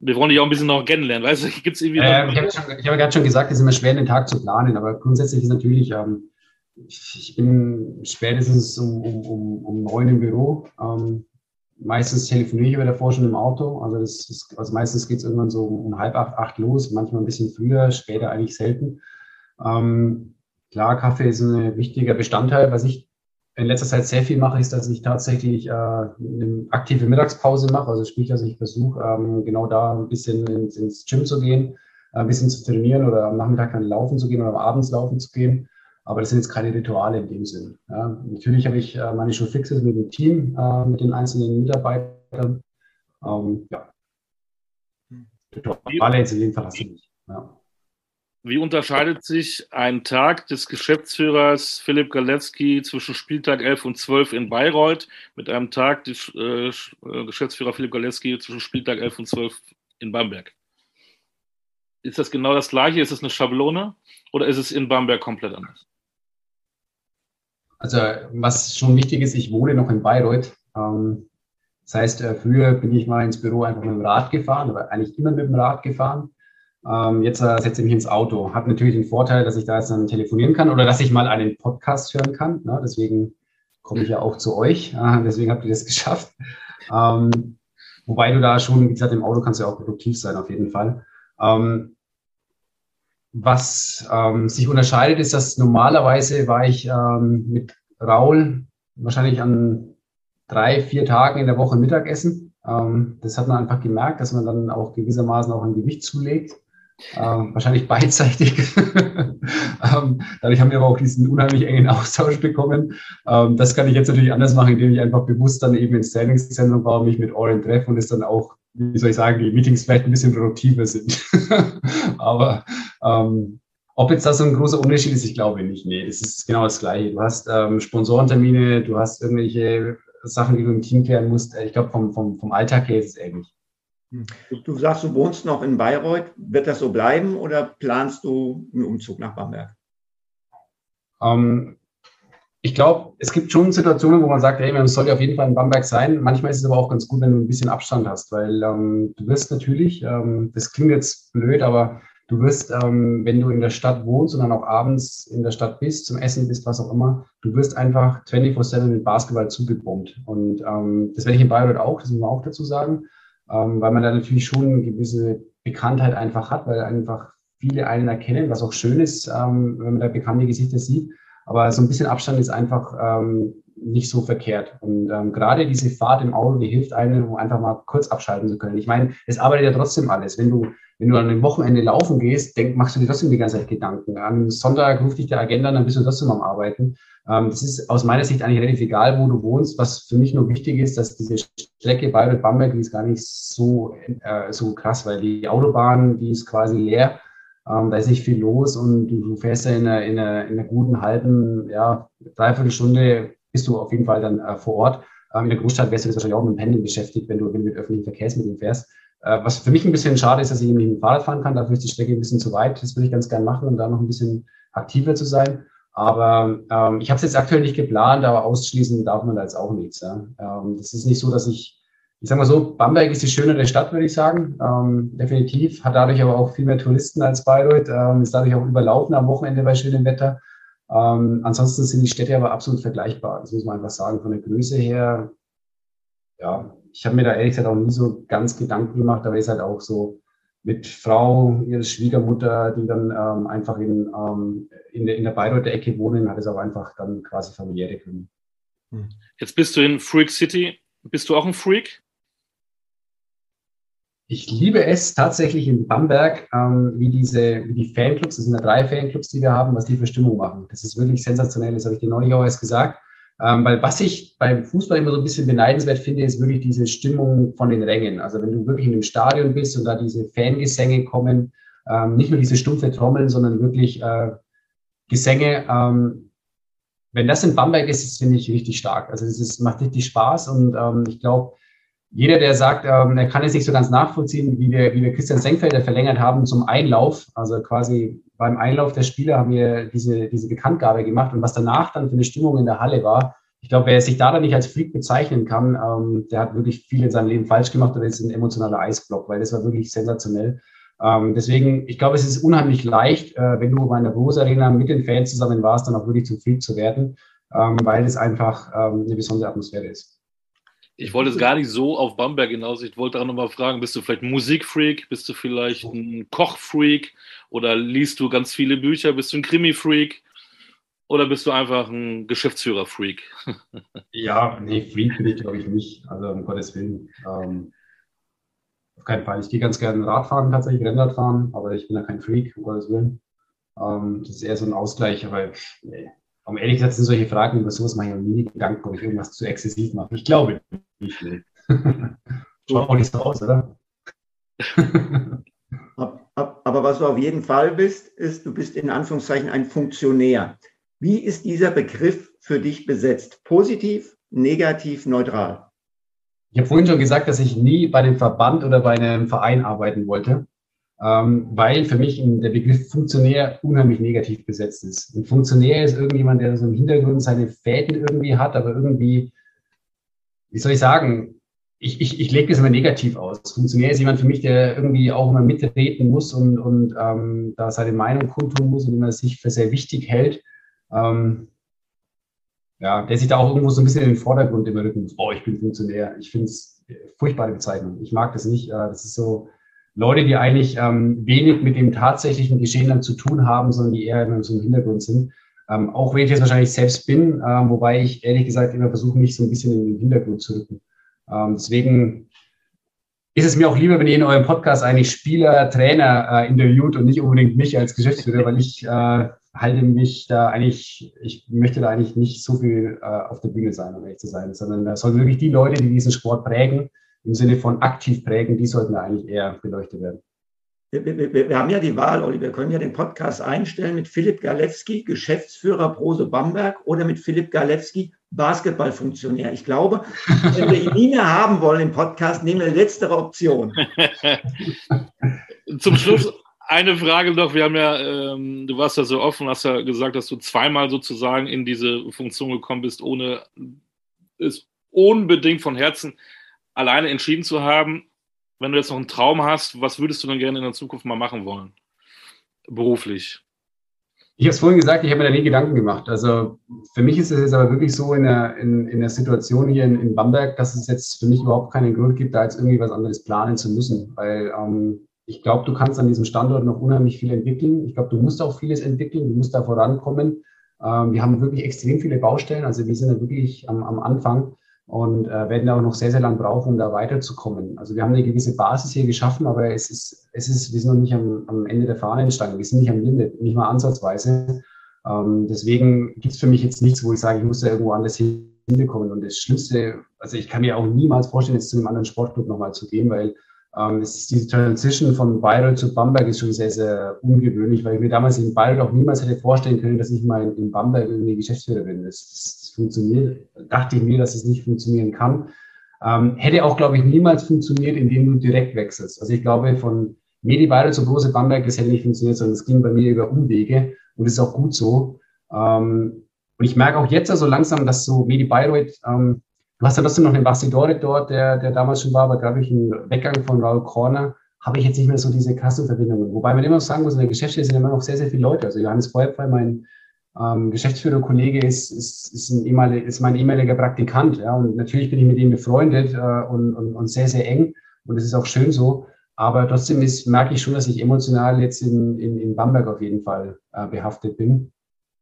Wir wollen dich auch ein bisschen noch kennenlernen, weißt du? Gibt es irgendwie. Äh, ich habe ja hab gerade schon gesagt, es ist immer schwer, den Tag zu planen, aber grundsätzlich ist natürlich, ähm, ich, bin spätestens um, um, um, um neun im Büro. Ähm, meistens telefoniere ich aber davor schon im Auto. Also, das ist, also meistens geht es irgendwann so um halb acht, acht los, manchmal ein bisschen früher, später eigentlich selten. Ähm, klar, Kaffee ist ein wichtiger Bestandteil. Was ich in letzter Zeit sehr viel mache, ist, dass ich tatsächlich äh, eine aktive Mittagspause mache. Also sprich, dass ich versuche, ähm, genau da ein bisschen ins, ins Gym zu gehen, ein bisschen zu trainieren oder am Nachmittag dann laufen zu gehen oder am Abends laufen zu gehen. Aber das sind jetzt keine Rituale in dem Sinn. Ja, natürlich habe ich äh, meine Showfixes mit dem Team, äh, mit den einzelnen Mitarbeitern. Ähm, ja. Rituale jetzt in dem Fall hast du nicht. Ja. Wie unterscheidet sich ein Tag des Geschäftsführers Philipp Galewski zwischen Spieltag 11 und 12 in Bayreuth mit einem Tag des äh, äh, Geschäftsführer Philipp Galewski zwischen Spieltag 11 und 12 in Bamberg? Ist das genau das gleiche? Ist es eine Schablone oder ist es in Bamberg komplett anders? Also was schon wichtig ist, ich wohne noch in Bayreuth. Ähm, das heißt, äh, früher bin ich mal ins Büro einfach mit dem Rad gefahren, aber eigentlich immer mit dem Rad gefahren. Ähm, jetzt äh, setze ich mich ins Auto. Hat natürlich den Vorteil, dass ich da jetzt dann telefonieren kann oder dass ich mal einen Podcast hören kann. Ne? Deswegen komme ich ja auch zu euch. Äh, *laughs* deswegen habt ihr das *laughs* geschafft. Ähm, wobei du da schon, wie gesagt, im Auto kannst du ja auch produktiv sein, auf jeden Fall. Ähm, was ähm, sich unterscheidet, ist, dass normalerweise war ich ähm, mit Raul wahrscheinlich an drei, vier Tagen in der Woche Mittagessen. Ähm, das hat man einfach gemerkt, dass man dann auch gewissermaßen auch ein Gewicht zulegt. Ähm, wahrscheinlich beidseitig. *laughs* ähm, dadurch haben wir aber auch diesen unheimlich engen Austausch bekommen. Ähm, das kann ich jetzt natürlich anders machen, indem ich einfach bewusst dann eben ins Trainingszentrum war, mich mit Oren treffe und es dann auch wie soll ich sagen, die Meetings vielleicht ein bisschen produktiver sind. *laughs* Aber ähm, ob jetzt das so ein großer Unterschied ist, ich glaube nicht. Nee, es ist genau das Gleiche. Du hast ähm, Sponsorentermine, du hast irgendwelche Sachen, die du im Team klären musst. Ich glaube, vom, vom, vom Alltag her ist es ähnlich. Hm. Du sagst, du wohnst noch in Bayreuth. Wird das so bleiben oder planst du einen Umzug nach Bamberg? Ähm, ich glaube, es gibt schon Situationen, wo man sagt, hey, man soll auf jeden Fall in Bamberg sein. Manchmal ist es aber auch ganz gut, wenn du ein bisschen Abstand hast, weil ähm, du wirst natürlich, ähm, das klingt jetzt blöd, aber du wirst, ähm, wenn du in der Stadt wohnst und dann auch abends in der Stadt bist, zum Essen bist, was auch immer, du wirst einfach 24-7 mit Basketball zugebombt. Und ähm, das werde ich in Bayreuth auch, das muss man auch dazu sagen, ähm, weil man da natürlich schon eine gewisse Bekanntheit einfach hat, weil einfach viele einen erkennen, was auch schön ist, ähm, wenn man da bekannte Gesichter sieht. Aber so ein bisschen Abstand ist einfach ähm, nicht so verkehrt. Und ähm, gerade diese Fahrt im Auto, die hilft einem, um einfach mal kurz abschalten zu können. Ich meine, es arbeitet ja trotzdem alles. Wenn du, wenn du an einem Wochenende laufen gehst, denk, machst du dir trotzdem die ganze Zeit Gedanken. Am Sonntag ruft dich der Agenda, dann bist du trotzdem am Arbeiten. Ähm, das ist aus meiner Sicht eigentlich relativ egal, wo du wohnst. Was für mich nur wichtig ist, dass diese Strecke Bayreuth-Bamberg, die ist gar nicht so, äh, so krass, weil die Autobahn, die ist quasi leer. Ähm, da ist nicht viel los und du, du fährst ja in einer, in, einer, in einer guten halben, ja, dreiviertel Stunde bist du auf jeden Fall dann äh, vor Ort. Ähm, in der Großstadt wärst du jetzt wahrscheinlich auch mit dem Pendeln beschäftigt, wenn du, wenn du mit öffentlichen Verkehrsmitteln fährst. Äh, was für mich ein bisschen schade ist, dass ich eben nicht mit dem Fahrrad fahren kann. Dafür ist die Strecke ein bisschen zu weit. Das würde ich ganz gern machen, um da noch ein bisschen aktiver zu sein. Aber ähm, ich habe es jetzt aktuell nicht geplant, aber ausschließen darf man da jetzt auch nichts. Ja. Ähm, ist nicht so, dass ich ich sage mal so, Bamberg ist die schönere Stadt, würde ich sagen. Ähm, definitiv. Hat dadurch aber auch viel mehr Touristen als Bayreuth. Ähm, ist dadurch auch überlaufen am Wochenende bei schönem Wetter. Ähm, ansonsten sind die Städte aber absolut vergleichbar. Das muss man einfach sagen. Von der Größe her, ja, ich habe mir da ehrlich gesagt auch nie so ganz Gedanken gemacht, aber ist halt auch so mit Frau, ihre Schwiegermutter, die dann ähm, einfach in, ähm, in, der, in der Bayreuther Ecke wohnen, hat es auch einfach dann quasi familiäre Gründe. Jetzt bist du in Freak City. Bist du auch ein Freak? Ich liebe es tatsächlich in Bamberg, ähm, wie diese, wie die Fanclubs, das sind ja drei Fanclubs, die wir haben, was die für Stimmung machen. Das ist wirklich sensationell, das habe ich dir neulich auch erst gesagt. Ähm, weil was ich beim Fußball immer so ein bisschen beneidenswert finde, ist wirklich diese Stimmung von den Rängen. Also wenn du wirklich in einem Stadion bist und da diese Fangesänge kommen, ähm, nicht nur diese stumpfe Trommeln, sondern wirklich äh, Gesänge. Ähm, wenn das in Bamberg ist, das finde ich richtig stark. Also es macht richtig Spaß und ähm, ich glaube, jeder, der sagt, ähm, er kann es nicht so ganz nachvollziehen, wie wir, wie wir Christian Senkfelder verlängert haben zum Einlauf, also quasi beim Einlauf der Spieler haben wir diese, diese Bekanntgabe gemacht und was danach dann für eine Stimmung in der Halle war, ich glaube, wer sich da dann nicht als Freak bezeichnen kann, ähm, der hat wirklich viel in seinem Leben falsch gemacht oder ist ein emotionaler Eisblock, weil das war wirklich sensationell. Ähm, deswegen, ich glaube, es ist unheimlich leicht, äh, wenn du bei einer Rose Arena mit den Fans zusammen warst, dann auch wirklich zum Freak zu werden, ähm, weil es einfach ähm, eine besondere Atmosphäre ist. Ich wollte es *laughs* gar nicht so auf Bamberg hinaus. Ich wollte auch nochmal fragen, bist du vielleicht Musikfreak? Bist du vielleicht ein Kochfreak? Oder liest du ganz viele Bücher? Bist du ein Krimi-Freak? Oder bist du einfach ein Geschäftsführer-Freak? *laughs* ja, nee, Freak bin ich, glaube ich, nicht. Also um Gottes Willen. Ähm, auf keinen Fall. Ich gehe ganz gerne Radfahren, tatsächlich Rennrad fahren, aber ich bin ja kein Freak, um Gottes Willen. Ähm, das ist eher so ein Ausgleich, aber nee, um ehrlich gesagt sind solche Fragen über sowas mache ich mir nie Gedanken, ob ich irgendwas zu exzessiv mache. Ich glaube nicht. Nee. Schaut auch nicht so aus, oder? *laughs* Aber was du auf jeden Fall bist, ist, du bist in Anführungszeichen ein Funktionär. Wie ist dieser Begriff für dich besetzt? Positiv, negativ, neutral? Ich habe vorhin schon gesagt, dass ich nie bei dem Verband oder bei einem Verein arbeiten wollte ähm, weil für mich der Begriff Funktionär unheimlich negativ besetzt ist. Ein Funktionär ist irgendjemand, der so im Hintergrund seine Fäden irgendwie hat, aber irgendwie, wie soll ich sagen, ich, ich, ich lege das immer negativ aus. Funktionär ist jemand für mich, der irgendwie auch immer mitreden muss und, und ähm, da seine Meinung kundtun muss und immer sich für sehr wichtig hält. Ähm, ja, der sich da auch irgendwo so ein bisschen in den Vordergrund immer rücken muss. Oh, ich bin Funktionär. Ich finde es furchtbare Bezeichnung. Ich mag das nicht. Äh, das ist so, Leute, die eigentlich ähm, wenig mit dem tatsächlichen Geschehen dann zu tun haben, sondern die eher immer so im Hintergrund sind. Ähm, auch wenn ich jetzt wahrscheinlich selbst bin, ähm, wobei ich ehrlich gesagt immer versuche, mich so ein bisschen in den Hintergrund zu rücken. Ähm, deswegen ist es mir auch lieber, wenn ihr in eurem Podcast eigentlich Spieler, Trainer äh, interviewt und nicht unbedingt mich als Geschäftsführer, weil ich äh, halte mich da eigentlich, ich möchte da eigentlich nicht so viel äh, auf der Bühne sein, um ehrlich zu sein, sondern da sollen wirklich die Leute, die diesen Sport prägen, im Sinne von aktiv prägen, die sollten eigentlich eher beleuchtet werden. Wir, wir, wir, haben ja die Wahl, Olli, wir können ja den Podcast einstellen mit Philipp Galewski, Geschäftsführer Prose Bamberg oder mit Philipp Galewski, Basketballfunktionär. Ich glaube, wenn wir ihn nie mehr haben wollen im Podcast, nehmen wir letztere Option. Zum Schluss eine Frage noch. Wir haben ja, ähm, du warst ja so offen, hast ja gesagt, dass du zweimal sozusagen in diese Funktion gekommen bist, ohne es unbedingt von Herzen alleine entschieden zu haben, wenn du jetzt noch einen Traum hast, was würdest du dann gerne in der Zukunft mal machen wollen? Beruflich. Ich habe es vorhin gesagt, ich habe mir da nie Gedanken gemacht. Also für mich ist es jetzt aber wirklich so in der, in, in der Situation hier in, in Bamberg, dass es jetzt für mich überhaupt keinen Grund gibt, da jetzt irgendwie was anderes planen zu müssen. Weil ähm, ich glaube, du kannst an diesem Standort noch unheimlich viel entwickeln. Ich glaube, du musst auch vieles entwickeln, du musst da vorankommen. Ähm, wir haben wirklich extrem viele Baustellen, also wir sind da wirklich am, am Anfang und äh, werden auch noch sehr, sehr lang brauchen, um da weiterzukommen. Also wir haben eine gewisse Basis hier geschaffen, aber es ist, es ist, wir sind noch nicht am, am Ende der Fahnenstange, wir sind nicht am Limit, nicht mal ansatzweise. Ähm, deswegen gibt es für mich jetzt nichts, wo ich sage, ich muss da irgendwo anders hinbekommen. Und das Schlimmste, also ich kann mir auch niemals vorstellen, jetzt zu einem anderen Sportclub nochmal zu gehen, weil ähm, es ist diese Transition von Bayreuth zu Bamberg ist schon sehr, sehr ungewöhnlich, weil ich mir damals in Bayreuth auch niemals hätte vorstellen können, dass ich mal in, in Bamberg irgendwie Geschäftsführer bin. Das, das, funktioniert, dachte ich mir, dass es nicht funktionieren kann. Ähm, hätte auch, glaube ich, niemals funktioniert, indem du direkt wechselst. Also ich glaube, von Medi Bayreuth zu Große Bamberg, das hätte nicht funktioniert, sondern es ging bei mir über Umwege und das ist auch gut so. Ähm, und ich merke auch jetzt also langsam, dass so Medi Bayreuth ähm, Du hast ja trotzdem noch den Bastidore dort, der, der damals schon war, aber glaube ich, ein Weggang von Raul Corner habe ich jetzt nicht mehr so diese Kassenverbindungen. Wobei man immer noch sagen muss, in der Geschäftsstelle sind immer noch sehr, sehr viele Leute. Also Johannes Feuerfrei, mein ähm, Geschäftsführer-Kollege, ist, ist, ist, ein ehemalig, ist mein ehemaliger Praktikant. Ja, und natürlich bin ich mit ihm befreundet äh, und, und, und sehr, sehr eng. Und das ist auch schön so. Aber trotzdem ist, merke ich schon, dass ich emotional jetzt in, in, in Bamberg auf jeden Fall äh, behaftet bin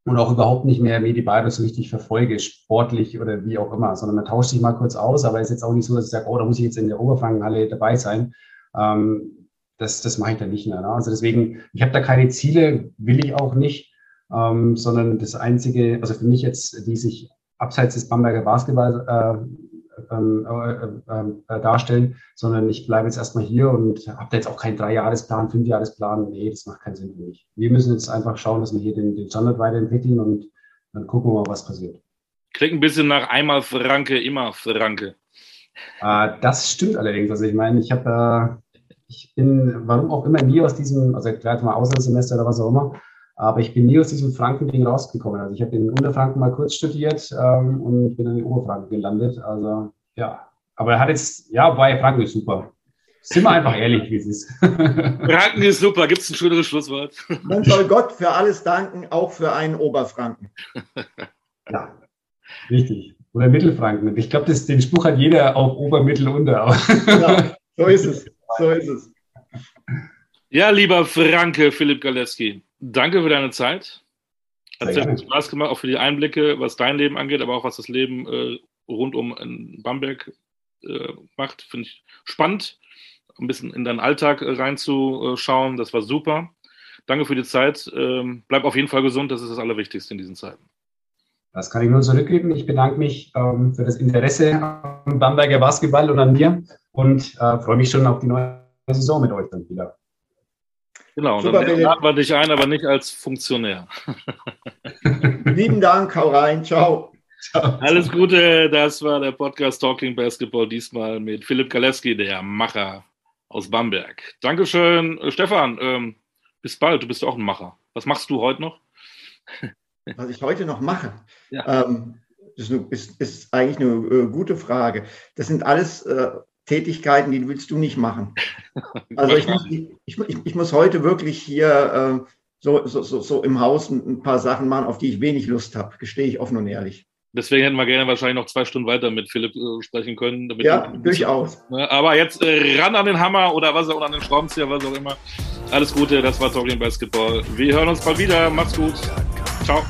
und auch überhaupt nicht mehr Medibayro so richtig verfolge, sportlich oder wie auch immer, sondern man tauscht sich mal kurz aus, aber es ist jetzt auch nicht so, dass ich sage, oh, da muss ich jetzt in der Oberfrankenhalle dabei sein. Ähm, das, das mache ich dann nicht mehr. Ne? Also deswegen, ich habe da keine Ziele, will ich auch nicht, ähm, sondern das Einzige, also für mich jetzt, die sich abseits des Bamberger Basketball äh, ähm, äh, äh, äh, darstellen, sondern ich bleibe jetzt erstmal hier und habe da jetzt auch keinen Dreijahresplan, Fünfjahresplan. Nee, das macht keinen Sinn für mich. Wir müssen jetzt einfach schauen, dass wir hier den, den Standard weiterentwickeln und dann gucken wir mal, was passiert. Klingt ein bisschen nach einmal Franke, immer Franke. Äh, das stimmt allerdings. Also ich meine, ich habe äh, ich bin, warum auch immer, nie aus diesem, also gleich mal Auslandssemester oder was auch immer, aber ich bin nie aus diesem Franken-Ding rausgekommen. Also ich habe in Unterfranken mal kurz studiert ähm, und bin dann in Oberfranken gelandet. Also ja, aber er hat jetzt, ja, bei Franken ist super. Sind wir einfach ehrlich, wie es ist. *laughs* Franken ist super. Gibt es ein schöneres Schlusswort? Man soll Gott für alles danken, auch für einen Oberfranken. *laughs* Ja, richtig. Oder Mittelfranken. Ich glaube, den Spruch hat jeder auf Ober, Mittel, Unter. *laughs* Genau, so ist es. So ist es. Ja, lieber Franke, Philipp Galeski, danke für deine Zeit. Hat sehr viel Spaß gemacht, auch für die Einblicke, was dein Leben angeht, aber auch was das Leben äh, rund um Bamberg äh, macht. Finde ich spannend, ein bisschen in deinen Alltag äh, reinzuschauen. Das war super. Danke für die Zeit. Ähm, bleib auf jeden Fall gesund, das ist das Allerwichtigste in diesen Zeiten. Das kann ich nur zurückgeben. Ich bedanke mich ähm, für das Interesse am Bamberger Basketball und an mir und äh, freue mich schon auf die neue Saison mit euch dann wieder. Genau, Super, dann laden wir dich ein, aber nicht als Funktionär. *laughs* Lieben Dank, hau rein, ciao. ciao. Alles Gute, das war der Podcast Talking Basketball, diesmal mit Philipp Kaleski, der Macher aus Bamberg. Dankeschön, Stefan. Ähm, bis bald, du bist auch ein Macher. Was machst du heute noch? *laughs* Was ich heute noch mache? Ja. Ähm, ist, ist, eigentlich eine äh, gute Frage. Das sind alles äh, Tätigkeiten, die willst du nicht machen. *laughs* Also ich muss, ich, ich, muss heute wirklich hier äh, so, so, so, so im Haus ein paar Sachen machen, auf die ich wenig Lust habe, gestehe ich offen und ehrlich. Deswegen hätten wir gerne wahrscheinlich noch zwei Stunden weiter mit Philipp äh, sprechen können. ja, durchaus. Ne? Aber jetzt äh, ran an den Hammer oder was auch, oder an den Schraubenzieher, was auch immer. Alles Gute, das war Talking Basketball. Wir hören uns bald wieder. Macht's gut. Ciao.